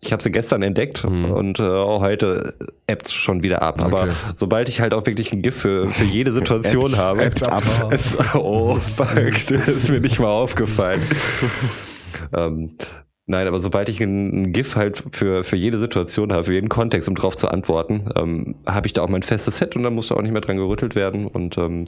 ich habe sie gestern entdeckt und äh, auch heute appt schon wieder ab. Aber Okay. sobald ich halt auch wirklich ein GIF für, für jede Situation [laughs] habe, Appt ab. [laughs] es, oh fuck, [laughs] das ist mir nicht mal aufgefallen. ähm, Nein, aber sobald ich ein, GIF halt für, für jede Situation habe, für jeden Kontext, um drauf zu antworten, ähm, habe ich da auch mein festes Set und dann muss da auch nicht mehr dran gerüttelt werden und ähm,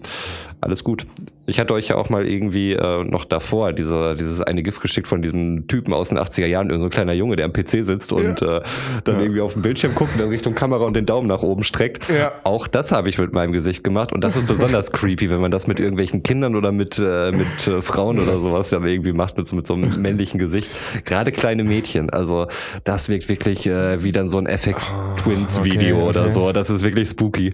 alles gut. Ich hatte euch ja auch mal irgendwie äh, noch davor diese, dieses eine GIF geschickt von diesem Typen aus den 80er Jahren, irgendein so ein kleiner Junge, der am PC sitzt und äh, dann irgendwie auf dem Bildschirm guckt und dann Richtung Kamera und den Daumen nach oben streckt. Ja. Auch das habe ich mit meinem Gesicht gemacht und das ist besonders [laughs] creepy, wenn man das mit irgendwelchen Kindern oder mit, äh, mit äh, Frauen oder sowas dann irgendwie macht, mit, so- mit so einem männlichen Gesicht. Gerade kleine Mädchen, also das wirkt wirklich äh, wie dann so ein FX Twins Video okay, oder okay. so, das ist wirklich spooky.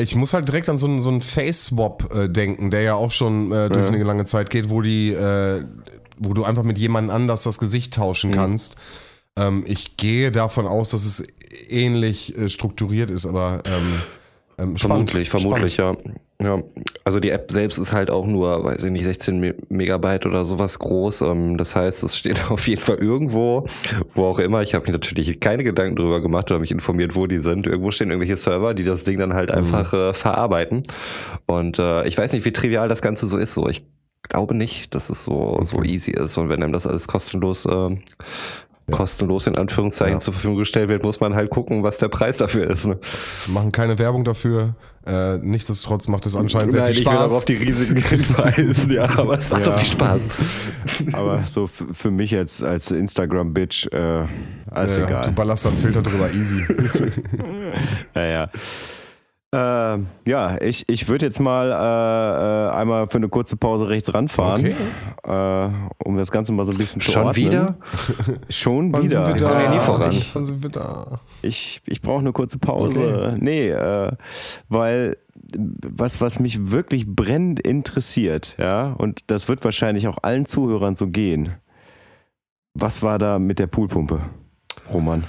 Ich muss halt direkt an so einen, so einen Face-Swap äh, denken, der ja auch schon äh, durch eine lange Zeit geht, wo die, äh, wo du einfach mit jemandem anders das Gesicht tauschen kannst. Ähm, ich gehe davon aus, dass es ähnlich äh, strukturiert ist, aber ähm, ähm, spannend, Vermutlich, vermutlich, spannend. ja. Ja, also die App selbst ist halt auch nur, weiß ich nicht, 16 Me- Megabyte oder sowas groß. Ähm, Das heißt, es steht [laughs] auf jeden Fall irgendwo, wo auch immer. Ich habe mir natürlich keine Gedanken drüber gemacht oder mich informiert, wo die sind. Irgendwo stehen irgendwelche Server, die das Ding dann halt einfach äh, verarbeiten. Und äh, ich weiß nicht, wie trivial das Ganze so ist. So, ich glaube nicht, dass es so so easy ist. Und wenn einem das alles kostenlos kostenlos in Anführungszeichen zur Verfügung gestellt wird, muss man halt gucken, was der Preis dafür ist. Ne? Machen keine Werbung dafür. Äh, nichtsdestotrotz macht es anscheinend sehr Nein, viel ich will aber auf Spaß. die Risiken [laughs] hinweisen, ja, aber es macht Ja. doch viel Spaß. [laughs] Aber so für mich als, als Instagram-Bitch, äh, alles Ja, egal. du ballerst dann Filter drüber, easy. [laughs] Ja, ja. Äh, ja, ich, ich würde jetzt mal äh, äh, einmal für eine kurze Pause rechts ranfahren, Okay. äh, um das Ganze mal so ein bisschen zu Schon ordnen. wieder? [laughs] Schon Wann wieder. sind wir da? ja nie voran. Wann sind wir da? Ich, ich brauche eine kurze Pause. Nee, äh, weil was, was mich wirklich brennend interessiert, ja, und das wird wahrscheinlich auch allen Zuhörern so gehen. Was war da mit der Poolpumpe, Roman?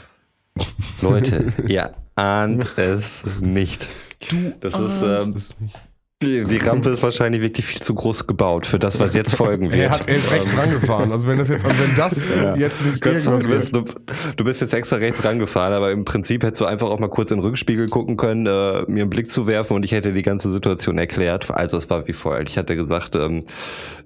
Leute, [laughs] ihr ahnt es nicht. das ist, ahnst ähm, es nicht. die, die Rampe ist wahrscheinlich wirklich viel zu groß gebaut für das, was jetzt folgen [laughs] wird. Er, hat, er ist rechts rangefahren. Also wenn das jetzt, also wenn das [laughs] jetzt nicht Ganz irgendwas du, bist, du, du bist jetzt extra rechts rangefahren, aber im Prinzip hättest du einfach auch mal kurz in den Rückspiegel gucken können, äh, mir einen Blick zu werfen und ich hätte die ganze Situation erklärt. Also es war wie folgt. Ich hatte gesagt, ähm,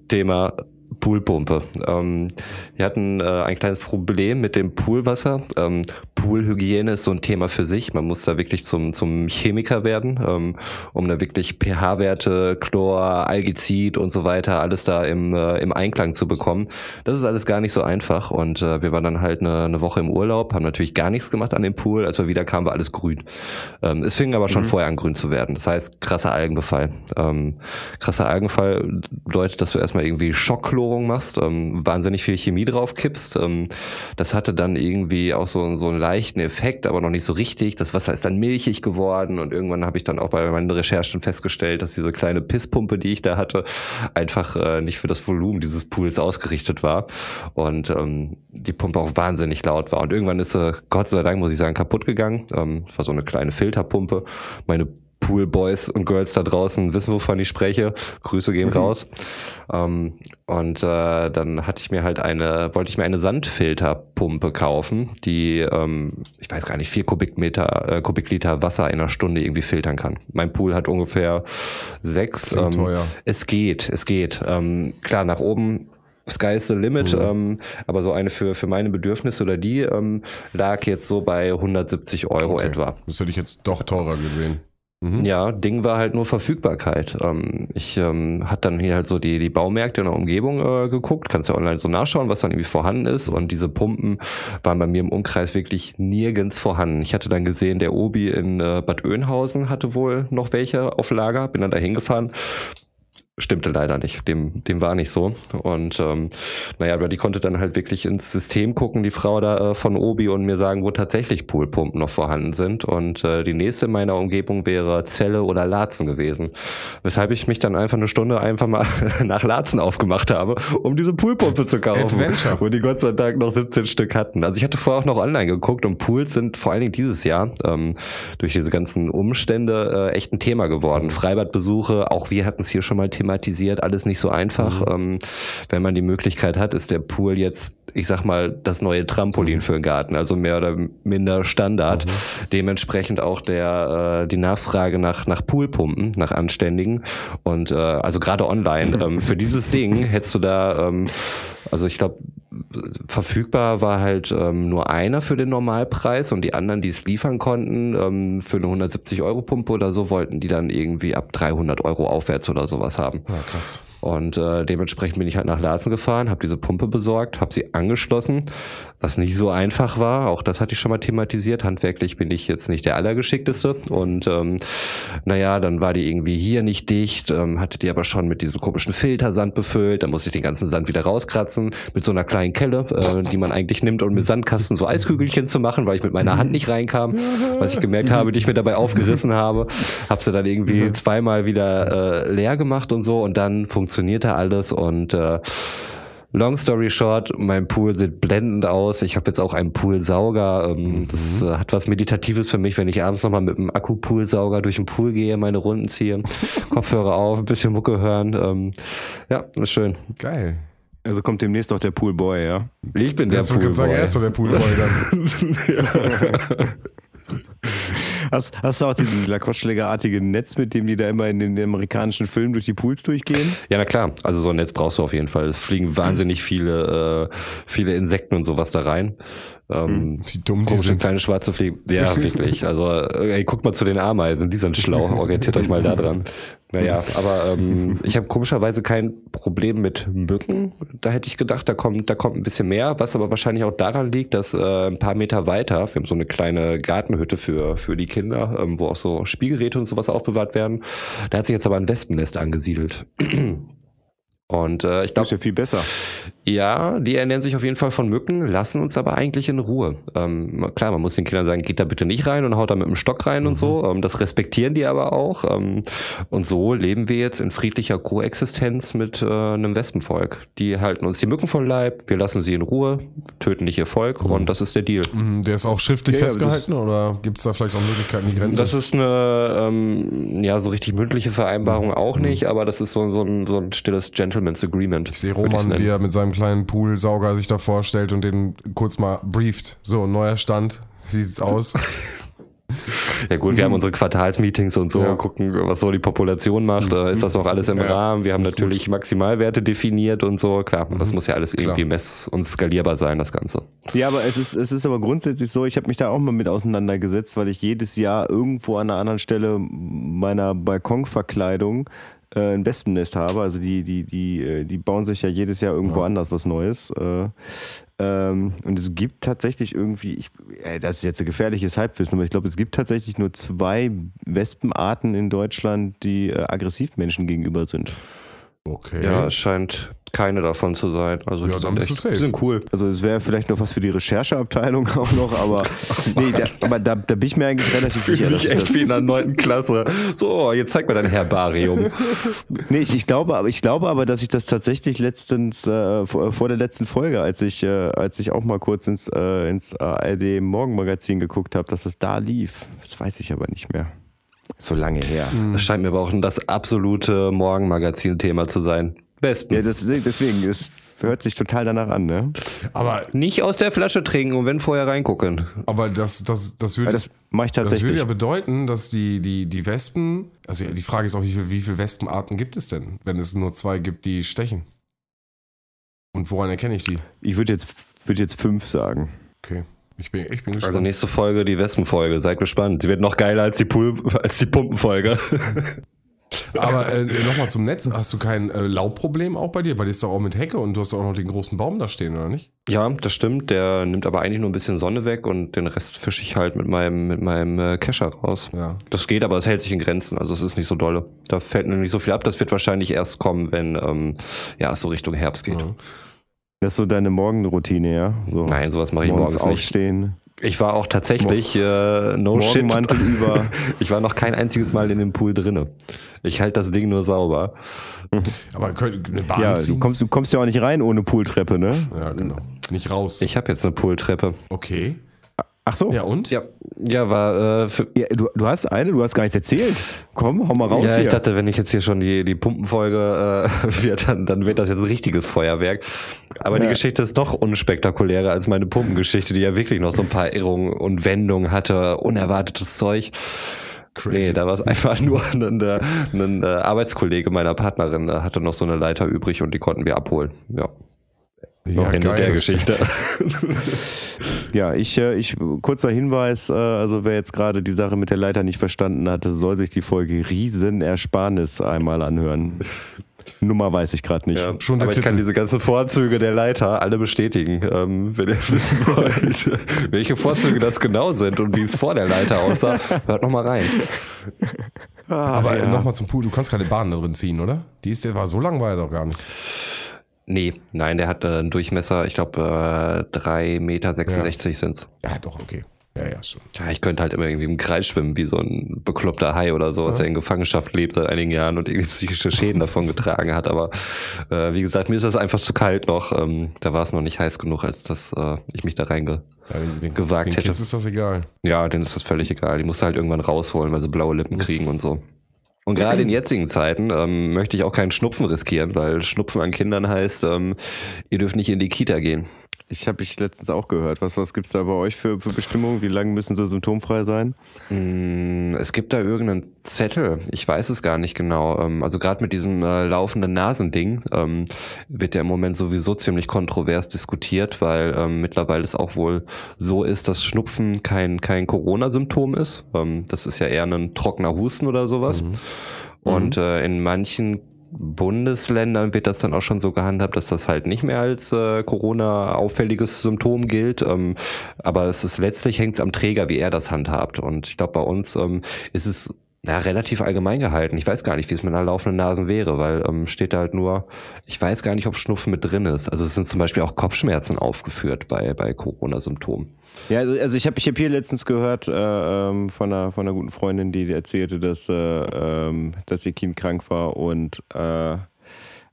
Thema Poolpumpe. Ähm, wir hatten äh, ein kleines Problem mit dem Poolwasser. Ähm, Poolhygiene ist so ein Thema für sich. Man muss da wirklich zum, zum Chemiker werden, ähm, um da wirklich pH-Werte, Chlor, Algizid und so weiter, alles da im, äh, im Einklang zu bekommen. Das ist alles gar nicht so einfach. Und äh, wir waren dann halt eine, eine Woche im Urlaub, haben natürlich gar nichts gemacht an dem Pool. Als wir wieder kamen, war alles grün. Ähm, es fing aber schon vorher an, grün zu werden. Das heißt, krasser Algenbefall. Ähm, krasser Algenbefall bedeutet, dass du erstmal irgendwie Schocklorung machst, ähm, wahnsinnig viel Chemie drauf kippst. Ähm, das hatte dann irgendwie auch so, so einen leichten Effekt, aber noch nicht so richtig. Das Wasser ist dann milchig geworden und irgendwann habe ich dann auch bei meinen Recherchen festgestellt, dass diese kleine Pisspumpe, die ich da hatte, einfach äh, nicht für das Volumen dieses Pools ausgerichtet war und ähm, die Pumpe auch wahnsinnig laut war. Und irgendwann ist sie, Gott sei Dank, muss ich sagen, kaputt gegangen. Ähm, war so eine kleine Filterpumpe. Meine Poolboys und Girls da draußen wissen, wovon ich spreche. Grüße gehen raus. Ähm, und äh, dann hatte ich mir halt eine, wollte ich mir eine Sandfilterpumpe kaufen, die, ähm, ich weiß gar nicht, vier Kubikmeter, äh, Kubikliter Wasser in einer Stunde irgendwie filtern kann. Mein Pool hat ungefähr sechs. Ähm, teuer. es geht, es geht. Ähm, klar, nach oben Sky is the limit, ähm, aber so eine für, für meine Bedürfnisse oder die ähm, lag jetzt so bei 170 Euro Okay. etwa. Das hätte ich jetzt doch teurer gesehen. Ja, Ding war halt nur Verfügbarkeit. Ähm, ich ähm, hat dann hier halt so die, die Baumärkte in der Umgebung äh, geguckt, kannst ja online so nachschauen, was dann irgendwie vorhanden ist. Und diese Pumpen waren bei mir im Umkreis wirklich nirgends vorhanden. Ich hatte dann gesehen, der Obi in äh, Bad Oeynhausen hatte wohl noch welche auf Lager, bin dann da hingefahren. Stimmte leider nicht. Dem, dem war nicht so. Und ähm, naja, aber die konnte dann halt wirklich ins System gucken, die Frau da äh, von Obi und mir sagen, wo tatsächlich Poolpumpen noch vorhanden sind. Und äh, die nächste in meiner Umgebung wäre Zelle oder Laatzen gewesen. Weshalb ich mich dann einfach eine Stunde einfach mal [laughs] nach Laatzen aufgemacht habe, um diese Poolpumpe zu kaufen. Adventure. Wo die Gott sei Dank noch 17 Stück hatten. Also ich hatte vorher auch noch online geguckt und Pools sind vor allen Dingen dieses Jahr ähm, durch diese ganzen Umstände äh, echt ein Thema geworden. Freibadbesuche, auch wir hatten es hier schon mal thematisiert, alles nicht so einfach. Ähm, wenn man die Möglichkeit hat, ist der Pool jetzt, ich sag mal, das neue Trampolin für den Garten, also mehr oder minder Standard. Dementsprechend auch der äh, die Nachfrage nach nach Poolpumpen, nach anständigen und äh, also gerade online ähm, für dieses Ding hättest du da ähm, also ich glaube, verfügbar war halt ähm, nur einer für den Normalpreis und die anderen, die es liefern konnten, ähm, für eine 170 Euro Pumpe oder so, wollten die dann irgendwie ab 300 Euro aufwärts oder sowas haben. Ja, krass. Und äh, dementsprechend bin ich halt nach Larsen gefahren, habe diese Pumpe besorgt, habe sie angeschlossen, was nicht so einfach war. Auch das hatte ich schon mal thematisiert. Handwerklich bin ich jetzt nicht der Allergeschickteste. Und ähm, naja, dann war die irgendwie hier nicht dicht, ähm, hatte die aber schon mit diesem komischen Filtersand befüllt. Dann musste ich den ganzen Sand wieder rauskratzen mit so einer kleinen Kelle, äh, die man eigentlich nimmt, um mit Sandkasten so Eiskügelchen zu machen, weil ich mit meiner Hand nicht reinkam, was ich gemerkt habe, die ich mir dabei aufgerissen habe. Hab sie dann irgendwie zweimal wieder äh, leer gemacht und so und dann funktionierte alles und äh, Long story short, mein Pool sieht blendend aus. Ich habe jetzt auch einen Poolsauger. Ähm, Das äh, hat was Meditatives für mich, wenn ich abends nochmal mit einem Akku-Poolsauger durch den Pool gehe, meine Runden ziehe, [laughs] Kopfhörer auf, ein bisschen Mucke hören. Ähm, ja, ist schön. Geil. Also kommt demnächst auch der Poolboy, ja? Ich bin der Jetzt würde ich sagen, Poolboy. er ist doch der Poolboy dann. [laughs] Hast, hast du auch diesen Laquatschlägerartige Netz, mit dem die da immer in den amerikanischen Filmen durch die Pools durchgehen? Ja, na klar. Also so ein Netz brauchst du auf jeden Fall. Es fliegen wahnsinnig viele, äh, viele Insekten und sowas da rein. Ähm, Wie dumm die sind. kleine schwarze Fliegen. Ja, [laughs] wirklich. Also, äh, ey, guckt mal zu den Ameisen, die sind schlau. Orientiert euch mal da dran. Naja, aber ähm, [laughs] ich habe komischerweise kein Problem mit Mücken. Da hätte ich gedacht, da kommt, da kommt ein bisschen mehr, was aber wahrscheinlich auch daran liegt, dass äh, ein paar Meter weiter, wir haben so eine kleine Gartenhütte für, für die Kinder, ähm, wo auch so Spielgeräte und sowas aufbewahrt werden. Da hat sich jetzt aber ein Wespennest angesiedelt. Und äh, ich Das ist glaube, ja viel besser. ja, die ernähren sich auf jeden Fall von Mücken, lassen uns aber eigentlich in Ruhe. Ähm, klar, man muss den Kindern sagen, geht da bitte nicht rein und haut da mit dem Stock rein und so. Ähm, das respektieren die aber auch. Ähm, und so leben wir jetzt in friedlicher Koexistenz mit äh, einem Wespenvolk. Die halten uns die Mücken vom Leib, wir lassen sie in Ruhe, töten nicht ihr Volk und das ist der Deal. Mhm, Der ist auch schriftlich Ja, festgehalten oder gibt es da vielleicht auch Möglichkeiten, die Grenze? Das ist eine, ähm, ja, so richtig mündliche Vereinbarung auch nicht, aber das ist so, so, ein, so ein stilles Gentleman's Agreement. ich sehe Roman, wie er mit seinem kleinen Poolsauger sich da vorstellt und den kurz mal brieft. So, neuer Stand. Wie sieht's aus? [laughs] Ja gut, wir haben [laughs] unsere Quartalsmeetings und so, Ja. gucken, was so die Population macht. Äh, Ist das noch alles im Ja. Rahmen? Wir haben natürlich Maximalwerte definiert und so. Klar, das muss ja alles irgendwie Klar. mess- und skalierbar sein, das Ganze. Ja, aber es ist, es ist aber grundsätzlich so, ich habe mich da auch mal mit auseinandergesetzt, weil ich jedes Jahr irgendwo an einer anderen Stelle meiner Balkonverkleidung äh, ein Wespennest habe. Also die, die, die, äh, die bauen sich ja jedes Jahr irgendwo anders was Neues. Äh, ähm, und es gibt tatsächlich irgendwie, ich, äh, das ist jetzt ein gefährliches Halbwissen, aber ich glaube, es gibt tatsächlich nur zwei Wespenarten in Deutschland, die äh, aggressiv Menschen gegenüber sind. Okay. Ja, es scheint keine davon zu sein. Also Ja, die dann echt, safe. die sind cool. Also es wäre vielleicht noch was für die Rechercheabteilung [laughs] auch noch, aber, [laughs] nee, da, aber da, da bin ich mir eigentlich relativ Fühle sicher, mich ich echt wie in der neunten [laughs] Klasse. So, jetzt zeig mir dein Herbarium. nee, ich, ich glaube, aber ich glaube aber, dass ich das tatsächlich letztens äh, vor, vor der letzten Folge, als ich äh, als ich auch mal kurz ins äh, ins ARD Morgenmagazin geguckt habe, dass das da lief. Das weiß ich aber nicht mehr. So lange her. Das scheint mir aber auch das absolute Morgenmagazin-Thema zu sein. Wespen. Ja, das, deswegen, es hört sich total danach an, ne? Aber, Nicht aus der Flasche trinken und wenn vorher reingucken. aber das, das, das würde. das mache ich Das würde tatsächlich. ja bedeuten, dass die, die, die Wespen, also die Frage ist auch, wie viele wie viel Wespenarten gibt es denn, wenn es nur zwei gibt, die stechen? Und woran erkenne ich die? Ich würde jetzt, würd jetzt fünf sagen. Okay, ich bin, ich bin Also gespannt. nächste Folge die Wespenfolge. Seid gespannt. Sie wird noch geiler als die Pool, als die Pumpenfolge. [laughs] Aber äh, nochmal zum Netz. Hast du kein äh, Laubproblem auch bei dir? Bei dir ist doch auch mit Hecke und du hast auch noch den großen Baum da stehen, oder nicht? Ja, das stimmt. Der nimmt aber eigentlich nur ein bisschen Sonne weg und den Rest fische ich halt mit meinem, mit meinem äh, Kescher raus. Ja. Das geht, aber es hält sich in Grenzen. Also es ist nicht so dolle. Da fällt mir nicht so viel ab. Das wird wahrscheinlich erst kommen, wenn ähm, ja es so Richtung Herbst geht. Ja. Das ist so deine Morgenroutine, ja? So Nein, sowas mache ich morgens morgens nicht. aufstehen. Ich war auch tatsächlich äh, no shit. Über. [laughs] Ich war noch kein einziges Mal in dem Pool drinne. Ich halte das Ding nur sauber. Aber könnt eine Bahn Ja, du kommst, du kommst ja auch nicht rein ohne Pooltreppe, ne? ja, genau. Nicht raus. Ich habe jetzt eine Pooltreppe. okay. Ach so. Ja, und? Ja, ja, war äh, für, Ja, du, du hast eine, du hast gar nichts erzählt. Komm, hau mal raus ja, hier. ich dachte, wenn ich jetzt hier schon die, die Pumpenfolge äh, [laughs] wird, dann, dann wird das jetzt ein richtiges Feuerwerk. Aber die Ja. Geschichte ist doch unspektakulärer als meine Pumpengeschichte, die ja wirklich noch so ein paar Irrungen und Wendungen hatte, unerwartetes Zeug. Crazy. Nee, da war es einfach nur ein, ein, ein äh, Arbeitskollege meiner Partnerin äh, hatte noch so eine Leiter übrig und die konnten wir abholen. Ja, ja, Ende der das- Geschichte. [laughs] Ja, ich, äh, ich, kurzer Hinweis, äh, also wer jetzt gerade die Sache mit der Leiter nicht verstanden hatte, soll sich die Folge Riesenersparnis einmal anhören. Nummer weiß ich gerade nicht. Ja, Schon der aber ich kann Titel. diese ganzen Vorzüge der Leiter alle bestätigen, ähm, wenn ihr wissen [laughs] wollt, welche Vorzüge das genau sind und wie es vor der Leiter aussah. Hört noch mal rein. Aber ja. nochmal zum Pool. Du kannst keine Bahn da drin ziehen, oder? Die ist, der war so lang, war er doch gar nicht. Nee, nein, der hat äh, einen Durchmesser, ich glaube äh, 3,66 Meter sind's. Ja, doch, okay. Ja, ja, schon. Ja, ich könnte halt immer irgendwie im Kreis schwimmen, wie so ein bekloppter Hai oder so, was er in Gefangenschaft lebt seit einigen Jahren und irgendwie psychische Schäden davon getragen hat. Aber äh, wie gesagt, mir ist das einfach zu kalt noch. Ähm, da war es noch nicht heiß genug, als dass äh, ich mich da reinge... Ja, den, den, Gewagt den hätte. Kids ist das egal. Ja, denen ist das völlig egal. Die musst du halt irgendwann rausholen, weil sie blaue Lippen kriegen und so. Und gerade in jetzigen Zeiten ähm, möchte ich auch keinen Schnupfen riskieren, weil Schnupfen an Kindern heißt, ähm, ihr dürft nicht in die Kita gehen. Ich habe ich letztens auch gehört. Was, was gibt es da bei euch für, für Bestimmungen? Wie lange müssen sie symptomfrei sein? Mm, Es gibt da irgendeinen Zettel, ich weiß es gar nicht genau. Ähm, Also gerade mit diesem äh, laufenden Nasending ähm, wird der im Moment sowieso ziemlich kontrovers diskutiert, weil ähm, mittlerweile es auch wohl so ist, dass Schnupfen kein, kein Corona-Symptom ist. Ähm, das ist ja eher ein trockener Husten oder sowas. Und äh, in manchen Bundesländern wird das dann auch schon so gehandhabt, dass das halt nicht mehr als äh, Corona-auffälliges Symptom gilt. Ähm, aber es ist letztlich hängt es am Träger, wie er das handhabt. Und ich glaube, bei uns ähm, ist es ja, relativ allgemein gehalten. Ich weiß gar nicht, wie es mit einer laufenden Nase wäre, weil ähm, steht da halt nur, ich weiß gar nicht, ob Schnupfen mit drin ist. Also es sind zum Beispiel auch Kopfschmerzen aufgeführt bei, bei Corona-Symptomen. Ja, also also ich habe ich hab hier letztens gehört äh, ähm, von, einer, von einer guten Freundin, die erzählte, dass, äh, ähm, dass ihr Kind krank war und äh,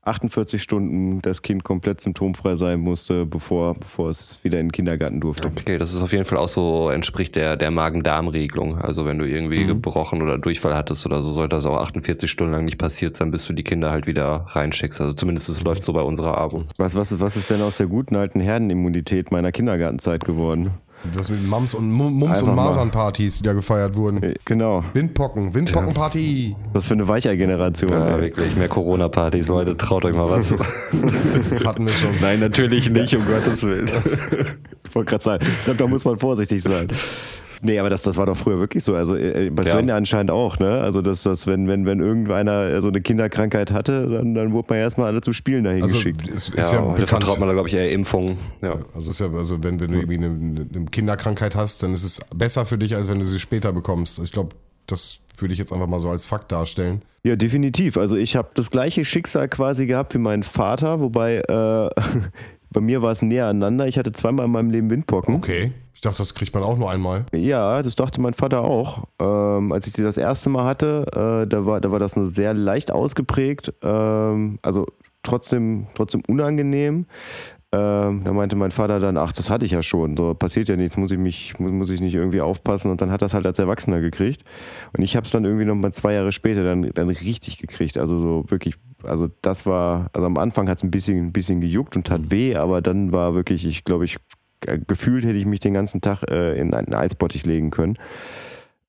48 Stunden das Kind komplett symptomfrei sein musste, bevor, bevor es wieder in den Kindergarten durfte. Okay, das ist auf jeden Fall auch so, entspricht der, der Magen-Darm-Regelung. Also wenn du irgendwie gebrochen oder Durchfall hattest oder so, sollte das auch 48 Stunden lang nicht passiert sein, bis du die Kinder halt wieder reinschickst. Also zumindest es läuft so bei unserer Abo. Was, was, ist, was ist denn aus der guten alten Herdenimmunität meiner Kindergartenzeit geworden? Was mit Mums und Mum- Mums Einfach und. Masernpartys, die da gefeiert wurden. Äh, Genau, Windpocken, Windpockenparty. was für eine Weicher-Generation. Ja, ey. wirklich, mehr Corona-Partys, Leute, traut euch mal was. [laughs] Hatten wir schon. Nein, natürlich nicht, um Gottes Willen. [laughs] Ich wollte gerade sagen, ich glaube, da muss man vorsichtig sein. Nee, aber das, das war doch früher wirklich so. Also äh, bei. Sven ja anscheinend auch, ne? Also dass das, wenn, wenn, wenn irgendeiner so eine Kinderkrankheit hatte, dann, dann wurde man erstmal alle zum Spielen dahin Also geschickt. es ist ja, Ja, da bekannt. vertraut man da, glaube ich, eher Impfungen. Ja. Also, ist ja, also wenn, wenn du irgendwie eine, eine Kinderkrankheit hast, dann ist es besser für dich, als wenn du sie später bekommst. Ich glaube, das würde ich jetzt einfach mal so als Fakt darstellen. Ja, definitiv. Also ich habe das gleiche Schicksal quasi gehabt wie mein Vater, wobei äh, [laughs] bei mir war es näher aneinander. Ich hatte zweimal in meinem Leben Windpocken. Okay. Ich dachte, das kriegt man auch nur einmal. Ja, das dachte mein Vater auch. Ähm, als ich die das erste Mal hatte, äh, da, war, da war das nur sehr leicht ausgeprägt, ähm, also trotzdem, trotzdem unangenehm. Ähm, da meinte mein Vater dann, ach, das hatte ich ja schon, so passiert ja nichts, muss ich mich, muss, muss ich nicht irgendwie aufpassen und dann hat das halt als Erwachsener gekriegt. Und ich habe es dann irgendwie noch mal zwei Jahre später dann, dann richtig gekriegt. Also so wirklich, also das war, also am Anfang hat es ein bisschen, ein bisschen gejuckt und tat weh, aber dann war wirklich, ich glaube, ich gefühlt hätte ich mich den ganzen Tag äh, in einen Eisbottich legen können.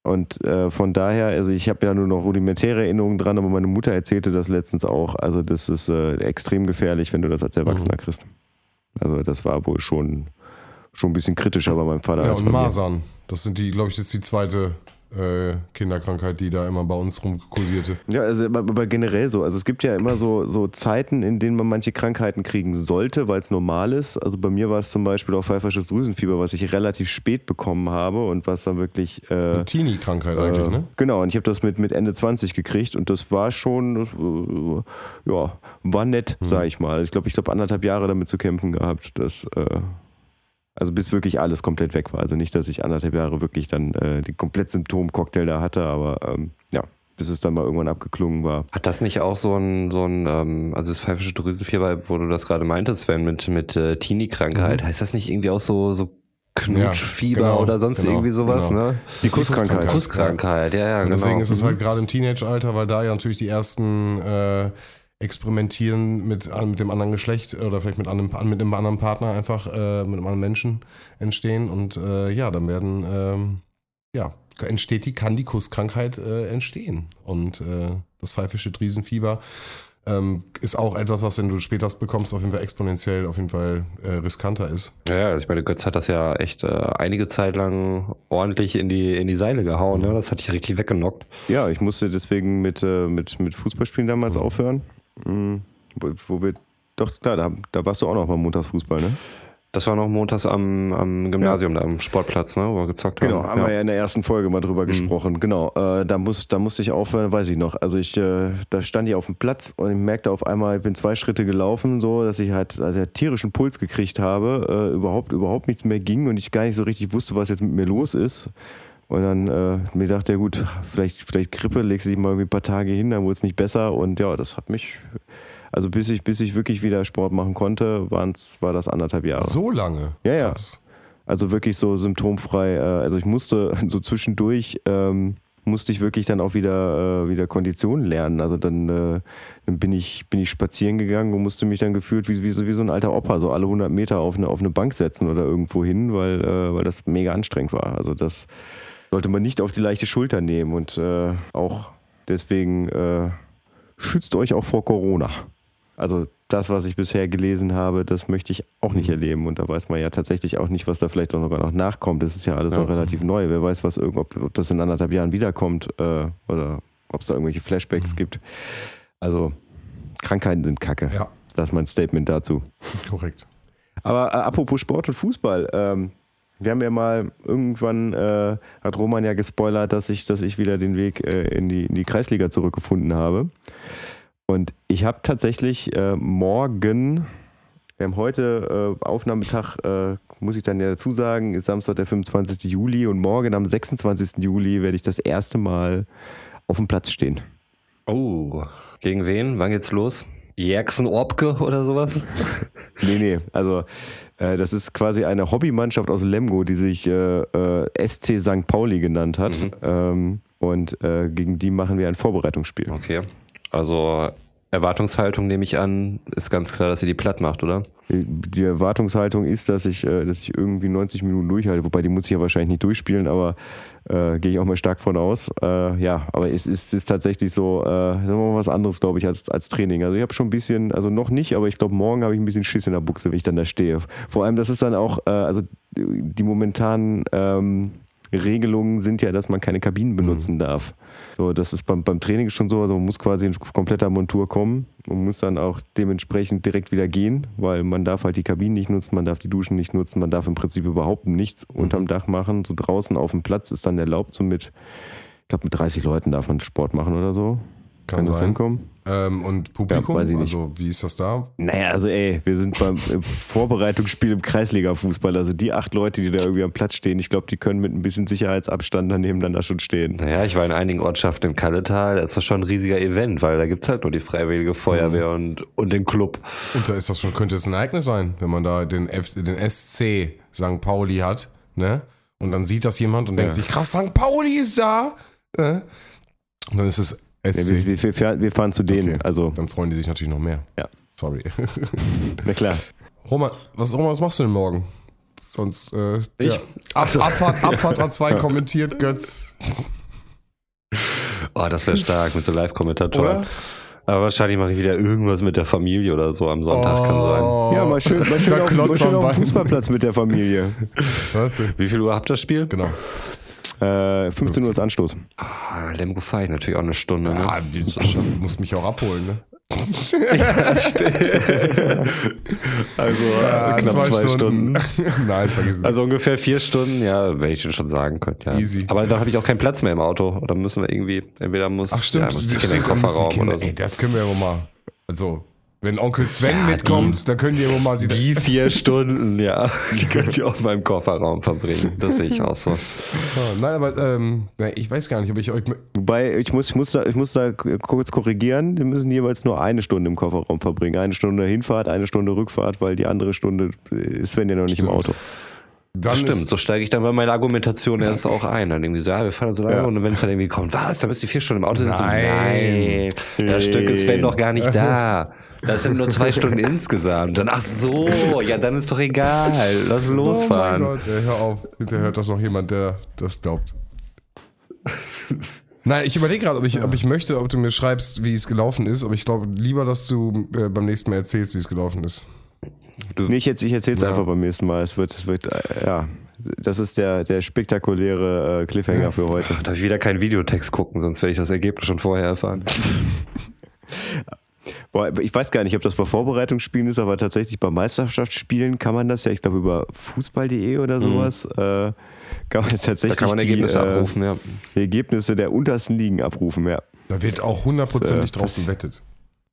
Und äh, von daher, also ich habe ja nur noch rudimentäre Erinnerungen dran, aber meine Mutter erzählte das letztens auch. Also das ist äh, extrem gefährlich, wenn du das als Erwachsener kriegst. Also das war wohl schon, schon ein bisschen kritischer bei meinem Vater Ja, und. Masern. Das sind die, glaube ich, das ist die zweite äh, Kinderkrankheit, die da immer bei uns rumkursierte. Ja, also aber, generell so. Also es gibt ja immer so, so Zeiten, in denen man manche Krankheiten kriegen sollte, weil es normal ist. Also bei mir war es zum Beispiel auch pfeifersches Drüsenfieber, was ich relativ spät bekommen habe und was dann wirklich. Äh, Eine Teenie-Krankheit eigentlich, äh, ne? Genau, und ich habe das mit, mit Ende 20 gekriegt und das war schon, das, äh, ja, war nett, Hm. sag ich mal. Ich glaube, ich glaube anderthalb Jahre damit zu kämpfen gehabt, dass, äh, also bis wirklich alles komplett weg war. Also nicht, dass ich anderthalb Jahre wirklich dann äh, den komplett Symptomcocktail da hatte, aber ähm, ja, bis es dann mal irgendwann abgeklungen war. Hat das nicht auch so ein, so ein ähm, also das pfeifische Drüsenfieber, wo du das gerade meintest, Sven, mit, mit äh, Teenie-Krankheit, heißt das nicht irgendwie auch so, so Knutschfieber Mhm. Ja, genau, oder sonst genau, irgendwie sowas, genau. ne? Die Kusskrankheit. Kusskrankheit, ja, ja, Und genau. deswegen ist es Mhm. halt gerade im Teenage-Alter, weil da ja natürlich die ersten äh, experimentieren mit, mit dem anderen Geschlecht oder vielleicht mit einem, mit einem anderen Partner einfach, äh, mit einem anderen Menschen entstehen. Und äh, ja, dann werden, ähm, ja, entsteht die, kann die Kusskrankheit äh, entstehen. Und äh, das pfeifische Driesenfieber ähm, ist auch etwas, was, wenn du später bekommst, auf jeden Fall exponentiell auf jeden Fall äh, riskanter ist. Ja, ich meine, Götz hat das ja echt äh, einige Zeit lang ordentlich in die, in die Seile gehauen, ne? Das hat dich richtig weggenockt. Ja, ich musste deswegen mit, äh, mit, mit Fußballspielen damals aufhören. Mhm. Wo, wo wir, doch, klar, da, da warst du auch noch beim Montagsfußball, ne? Das war noch montags am, am Gymnasium, da am Sportplatz, ne, wo wir gezockt haben. Genau, haben wir ja in der ersten Folge mal drüber gesprochen. Genau, äh, da, muss, da musste ich aufhören, weiß ich noch. Also ich, äh, da stand ich auf dem Platz und ich merkte auf einmal, ich bin zwei Schritte gelaufen, so, dass ich halt also tierischen Puls gekriegt habe, äh, überhaupt, überhaupt nichts mehr ging und ich gar nicht so richtig wusste, was jetzt mit mir los ist. Und dann äh, mir dachte, ja gut, vielleicht, vielleicht Grippe, legst du dich mal irgendwie ein paar Tage hin, dann wurde es nicht besser. Und ja, das hat mich, also bis ich, bis ich wirklich wieder Sport machen konnte, waren's, war das anderthalb Jahre. So lange? Ja, ja. Krass. Also wirklich so symptomfrei. Äh, also ich musste so zwischendurch ähm, musste ich wirklich dann auch wieder äh, wieder Konditionen lernen. Also dann, äh, dann bin ich bin ich spazieren gegangen und musste mich dann gefühlt wie, wie, so, wie so ein alter Opa so alle 100 Meter auf eine auf eine Bank setzen oder irgendwo hin, weil äh, weil das mega anstrengend war. Also das sollte man nicht auf die leichte Schulter nehmen und äh, auch deswegen äh, schützt euch auch vor Corona. Also das, was ich bisher gelesen habe, das möchte ich auch nicht erleben. Und da weiß man ja tatsächlich auch nicht, was da vielleicht auch noch noch nachkommt. Das ist ja alles noch relativ neu. Wer weiß, was irgend- ob, ob das in anderthalb Jahren wiederkommt äh, oder ob es da irgendwelche Flashbacks gibt. Also Krankheiten sind Kacke. Ja. Das ist mein Statement dazu. Korrekt. Aber äh, apropos Sport und Fußball, ähm, wir haben ja mal irgendwann, äh, hat Roman ja gespoilert, dass ich, dass ich wieder den Weg äh, in, die, in die Kreisliga zurückgefunden habe. Und ich habe tatsächlich äh, morgen, wir haben heute äh, Aufnahmetag, äh, muss ich dann ja dazu sagen, ist Samstag der 25. Juli und morgen am 26. Juli werde ich das erste Mal auf dem Platz stehen. Oh, gegen wen? Wann geht's los? Jackson Orpke oder sowas? Nee, nee, also das ist quasi eine Hobbymannschaft aus Lemgo, die sich äh, äh, SC St. Pauli genannt hat. Ähm, und äh, gegen die machen wir ein Vorbereitungsspiel. Okay. Also Erwartungshaltung nehme ich an, ist ganz klar, dass ihr die platt macht, oder? Die Erwartungshaltung ist, dass ich, äh, dass ich irgendwie 90 Minuten durchhalte, wobei die muss ich ja wahrscheinlich nicht durchspielen, aber äh, gehe ich auch mal stark von aus. Äh, ja, aber es ist, ist tatsächlich so, äh, sagen wir mal was anderes, glaube ich, als, als Training. Also ich habe schon ein bisschen, also noch nicht, aber ich glaube, morgen habe ich ein bisschen Schiss in der Buchse, wenn ich dann da stehe. Vor allem, das ist dann auch, äh, also die momentanen ähm, Regelungen sind ja, dass man keine Kabinen benutzen darf. So, das ist beim, beim Training schon so, also man muss quasi in kompletter Montur kommen und muss dann auch dementsprechend direkt wieder gehen, weil man darf halt die Kabinen nicht nutzen, man darf die Duschen nicht nutzen, man darf im Prinzip überhaupt nichts unterm Dach machen. So draußen auf dem Platz ist dann erlaubt, so mit, ich glaube mit 30 Leuten darf man Sport machen oder so. Kann das sein. hinkommen? Ähm, und Publikum? Ja. Also, wie ist das da? Naja, also ey, wir sind beim im Vorbereitungsspiel im Kreisliga-Fußball. Also die acht Leute, die da irgendwie am Platz stehen, ich glaube, die können mit ein bisschen Sicherheitsabstand dann nebeneinander schon stehen. Naja, ich war in einigen Ortschaften im Kalletal, das ist das schon ein riesiger Event, weil da gibt's halt nur die Freiwillige Feuerwehr und, und den Club. Und da ist das schon, könnte es ein Ereignis sein, wenn man da den, F, den SC St. Pauli hat, ne? Und dann sieht das jemand und denkt sich, krass, St. Pauli ist da. Äh? Und dann ist es Ja, SC. wir, wir, wir, wir fahren zu denen. Okay. Also, Dann freuen die sich natürlich noch mehr. Ja. Sorry. [laughs] na klar. Roman, was, Roman, was machst du denn morgen? Sonst, äh, Ich? Ja. Ab, Abfahrt, [laughs] Abfahrt A2 kommentiert, Götz. Oh, das wäre stark mit so Live-Kommentatoren. Aber wahrscheinlich mache ich wieder irgendwas mit der Familie oder so am Sonntag, kann sein. Ja, mal schön, mal schön, auf, mal schön auf dem. Fußballplatz mit der Familie. Was? Wie viel Uhr habt ihr das Spiel? Genau. Äh, 15 Uhr ist Anstoß. Ah, Lemgo fahre ich natürlich auch eine Stunde. Ne? Ja, du musst, mich auch abholen, ne? [laughs] Also Ja, knapp zwei, Stunden. [laughs] Nein, vergiss es. Also ungefähr vier Stunden, ja, wenn ich den schon sagen könnte. Ja. Easy. Aber dann habe ich auch keinen Platz mehr im Auto. Oder müssen wir irgendwie, entweder muss, Ach stimmt, ja, muss die Kinder Kofferraum oder so. Ey, das können wir ja wohl mal. Also, wenn Onkel Sven Ja, mitkommt, dann können die ja wohl mal sie Die vier Stunden, ja, [laughs] die könnt ihr auf meinem Kofferraum verbringen. Das sehe ich auch so. Ah, Nein, aber ähm, ich weiß gar nicht, ob ich euch. Wobei, ich muss, ich, muss da, ich muss da kurz korrigieren. Wir müssen jeweils nur eine Stunde im Kofferraum verbringen. Eine Stunde Hinfahrt, eine Stunde Rückfahrt, weil die andere Stunde ist Sven ja noch nicht im Stimmt. Auto. Dann Stimmt, so steige ich dann bei meiner Argumentation erst auch ein. Dann irgendwie so, ja, wir fahren so lange Ja. und wenn es dann irgendwie kommt, was, da bist du vier Stunden im Auto sitzen? Nein. Nein, das Stück ist Sven noch gar nicht [laughs] da. Das sind nur zwei Stunden [laughs] insgesamt. Dann, ach so, ja, dann ist doch egal. Lass oh losfahren. mein Gott, ey, hör auf. Hinterher hört das noch jemand, der das glaubt. Nein, ich überlege gerade, ob ich, ob ich möchte, ob du mir schreibst, wie es gelaufen ist, aber ich glaube lieber, dass du äh, beim nächsten Mal erzählst, wie es gelaufen ist. Nee, ich, jetzt- ich erzähle es Ja. einfach beim nächsten Mal. Es wird, es wird äh, ja, das ist der, der spektakuläre äh, Cliffhanger für heute. Darf ich wieder keinen Videotext gucken, sonst werde ich das Ergebnis schon vorher erfahren. [laughs] Boah, ich weiß gar nicht, ob das bei Vorbereitungsspielen ist, aber tatsächlich bei Meisterschaftsspielen kann man das ja, ich glaube über fußball.de oder sowas, äh, kann man tatsächlich Mhm. Da kann man Ergebnisse die, äh, abrufen, ja. die Ergebnisse der untersten Ligen abrufen, ja. Da wird auch hundertprozentig äh, drauf gewettet.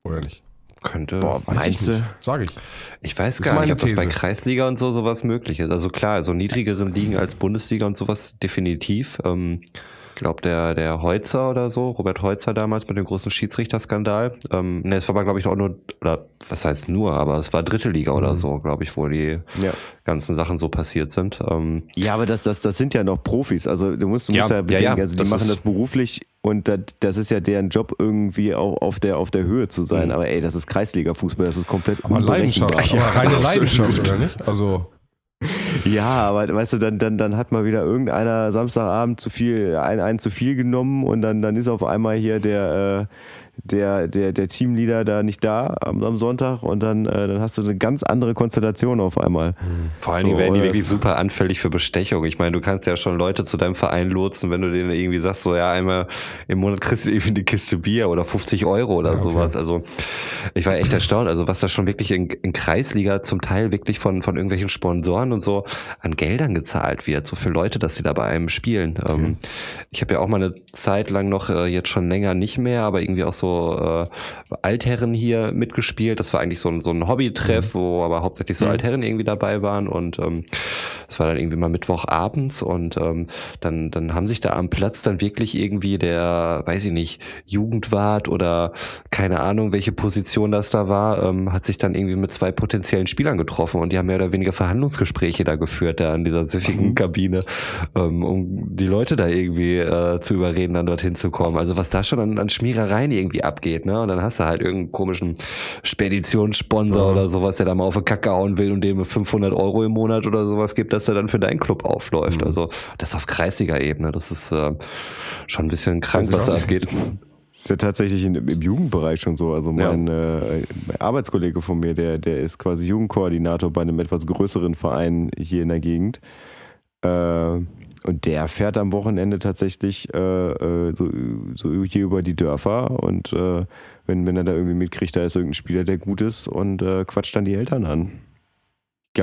Oder nicht? Könnte. Boah, Weiß ich Meinst du? nicht. Sag ich. Ich weiß gar nicht, ob das bei. Kreisliga und so sowas möglich ist. Also klar, so niedrigeren Ligen als Bundesliga und sowas definitiv. Ähm, ich glaube, der, der Heutzer oder so, Robert Heutzer damals mit dem großen Schiedsrichterskandal. Ähm, ne, es war aber, glaube ich, auch nur, oder was heißt nur, aber es war dritte Liga oder so, glaube ich, wo die Ja. ganzen Sachen so passiert sind. Ähm, Ja, aber das, das, das sind ja noch Profis. Also du musst, du Ja, musst ja, ja, bedenken, ja, also die das machen das beruflich und das, das ist ja deren Job irgendwie auch auf der, auf der Höhe zu sein. Mhm. Aber ey, das ist Kreisliga-Fußball, das ist komplett Aber Leidenschaft, aber reine. Leidenschaft, oder nicht? Also, Ja, aber weißt du, dann, dann, dann hat mal wieder irgendeiner Samstagabend zu viel, einen, einen zu viel genommen und dann, dann ist auf einmal hier der, äh, der, der, der Teamleader da nicht da am, am Sonntag und dann, äh, dann hast du eine ganz andere Konstellation auf einmal. Vor allen Dingen So, werden die wirklich super anfällig für Bestechung. Ich meine, du kannst ja schon Leute zu deinem Verein lotsen, wenn du denen irgendwie sagst, so ja, einmal im Monat kriegst du irgendwie eine Kiste Bier oder 50 Euro oder okay. sowas. Also ich war echt erstaunt, also was da schon wirklich in, in Kreisliga zum Teil wirklich von, von irgendwelchen Sponsoren und so an Geldern gezahlt wird, so für Leute, dass sie da bei einem spielen. Ähm, ich habe ja auch mal eine Zeit lang noch, äh, jetzt schon länger nicht mehr, aber irgendwie auch so äh, Altherren hier mitgespielt. Das war eigentlich so ein, so ein Hobbytreff, wo aber hauptsächlich so Altherren irgendwie dabei waren. Und ähm, das war dann irgendwie mal Mittwochabends und ähm, dann, dann haben sich da am Platz dann wirklich irgendwie der, weiß ich nicht, Jugendwart oder keine Ahnung, welche Position das da war, ähm, hat sich dann irgendwie mit zwei potenziellen Spielern getroffen. Und die haben mehr oder weniger Verhandlungsgespräche da geführt, da in dieser süffigen Kabine, ähm, um die Leute da irgendwie äh, zu überreden, dann dorthin zu kommen. Also was da schon an, an Schmierereien irgendwie abgeht, ne? Und dann hast du halt irgendeinen komischen Speditionssponsor oder sowas, der da mal auf die Kacke hauen will und dem 500 Euro im Monat oder sowas gibt, dass er dann für deinen Club aufläuft. Also das auf Kreisliga-Ebene, das ist äh, schon ein bisschen krank, was da abgeht. ist ja tatsächlich in, im Jugendbereich schon so. Also mein äh, Arbeitskollege von mir, der, der ist quasi Jugendkoordinator bei einem etwas größeren Verein hier in der Gegend. Äh, und der fährt am Wochenende tatsächlich äh, äh, so, so hier über die Dörfer und äh, wenn, wenn er da irgendwie mitkriegt, da ist irgendein Spieler, der gut ist und äh, quatscht dann die Eltern an.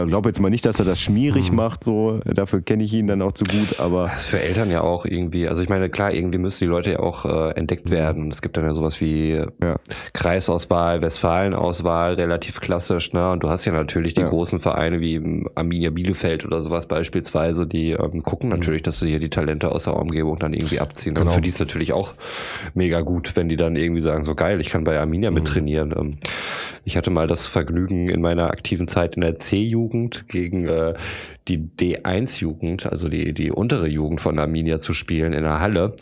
Ich glaube jetzt mal nicht, dass er das schmierig macht, so. Dafür kenne ich ihn dann auch zu gut, aber Das ist für Eltern ja auch irgendwie, also ich meine, klar, irgendwie müssen die Leute ja auch äh, entdeckt werden. Und es gibt dann ja sowas wie Ja. Kreisauswahl, Westfalenauswahl, relativ klassisch, ne? Und du hast ja natürlich die Ja. großen Vereine wie ähm, Arminia Bielefeld oder sowas beispielsweise, die ähm, gucken natürlich, dass sie hier die Talente aus der Umgebung dann irgendwie abziehen. Und Genau. für die ist natürlich auch mega gut, wenn die dann irgendwie sagen, so geil, ich kann bei Arminia mit trainieren. Ähm, ich hatte mal das Vergnügen in meiner aktiven Zeit in der C-Jugend gegen äh, die D1-Jugend, also die, die untere Jugend von Arminia zu spielen in der Halle.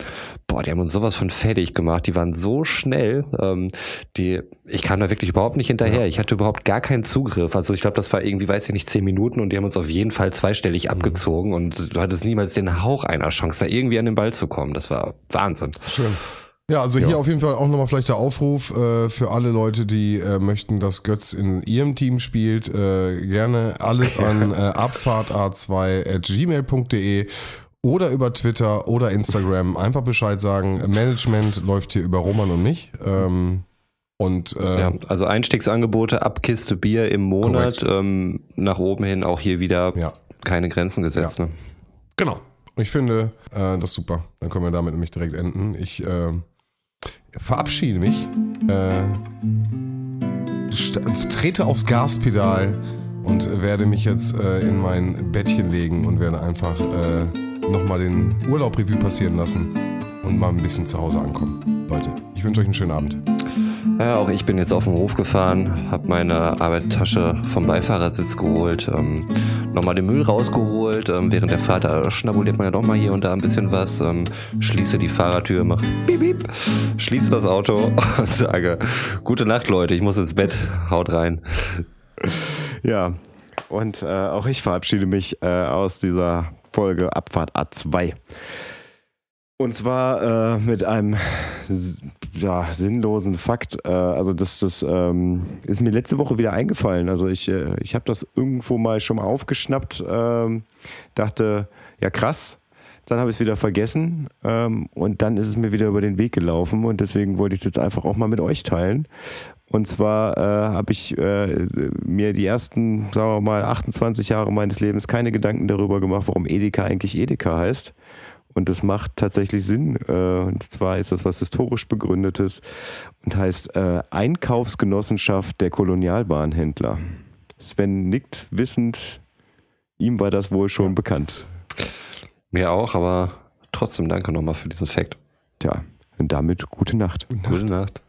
Boah, die haben uns sowas von fertig gemacht. Die waren so schnell. Ähm, die, ich kam da wirklich überhaupt nicht hinterher. Ich hatte überhaupt gar keinen Zugriff. Also ich glaube, das war irgendwie, weiß ich nicht, zehn Minuten und die haben uns auf jeden Fall zweistellig abgezogen und du hattest niemals den Hauch einer Chance, da irgendwie an den Ball zu kommen. Das war Wahnsinn. Schön. Ja, also hier auf jeden Fall auch nochmal vielleicht der Aufruf äh, für alle Leute, die äh, möchten, dass Götz in ihrem Team spielt. Äh, gerne alles [laughs] an äh, abfahrta2.gmail.de oder über Twitter oder Instagram einfach Bescheid sagen. Management läuft hier über Roman und mich. Ähm, und äh, Ja, also Einstiegsangebote ab Kiste Bier im Monat, ähm, nach oben hin auch hier wieder ja, keine Grenzen gesetzt. Ne? genau. Ich finde äh, das super. Dann können wir damit nämlich direkt enden. Ich äh, verabschiede mich, äh, trete aufs Gaspedal und werde mich jetzt äh, in mein Bettchen legen und werde einfach äh, nochmal den Urlaub Revue passieren lassen und mal ein bisschen zu Hause ankommen. Leute, ich wünsche euch einen schönen Abend. Ja, auch ich bin jetzt auf den Hof gefahren, habe meine Arbeitstasche vom Beifahrersitz geholt, ähm, nochmal den Müll rausgeholt. Ähm, während der Fahrt äh, schnabuliert man ja doch mal hier und da ein bisschen was. Ähm, schließe die Fahrertür, mach piep, piep, schließe das Auto [laughs] und sage, gute Nacht Leute, ich muss ins Bett, haut rein. Ja, und äh, auch ich verabschiede mich äh, aus dieser Folge Abfahrt A2. Und zwar äh, mit einem ja, sinnlosen Fakt. Äh, also das, das ähm, ist mir letzte Woche wieder eingefallen. Also ich, äh, ich habe das irgendwo mal schon mal aufgeschnappt, ähm, dachte, ja krass. Dann habe ich es wieder vergessen ähm, und dann ist es mir wieder über den Weg gelaufen und deswegen wollte ich es jetzt einfach auch mal mit euch teilen. Und zwar äh, habe ich äh, mir die ersten, sagen wir mal, 28 Jahre meines Lebens keine Gedanken darüber gemacht, warum Edeka eigentlich Edeka heißt. Und das macht tatsächlich Sinn. Äh, und zwar ist das was historisch begründetes und heißt äh, Einkaufsgenossenschaft der Kolonialbahnhändler. Sven nickt wissend, ihm war das wohl schon bekannt. Mir auch, aber trotzdem danke nochmal für diesen Fact. Tja, und damit gute Nacht. Gute Nacht.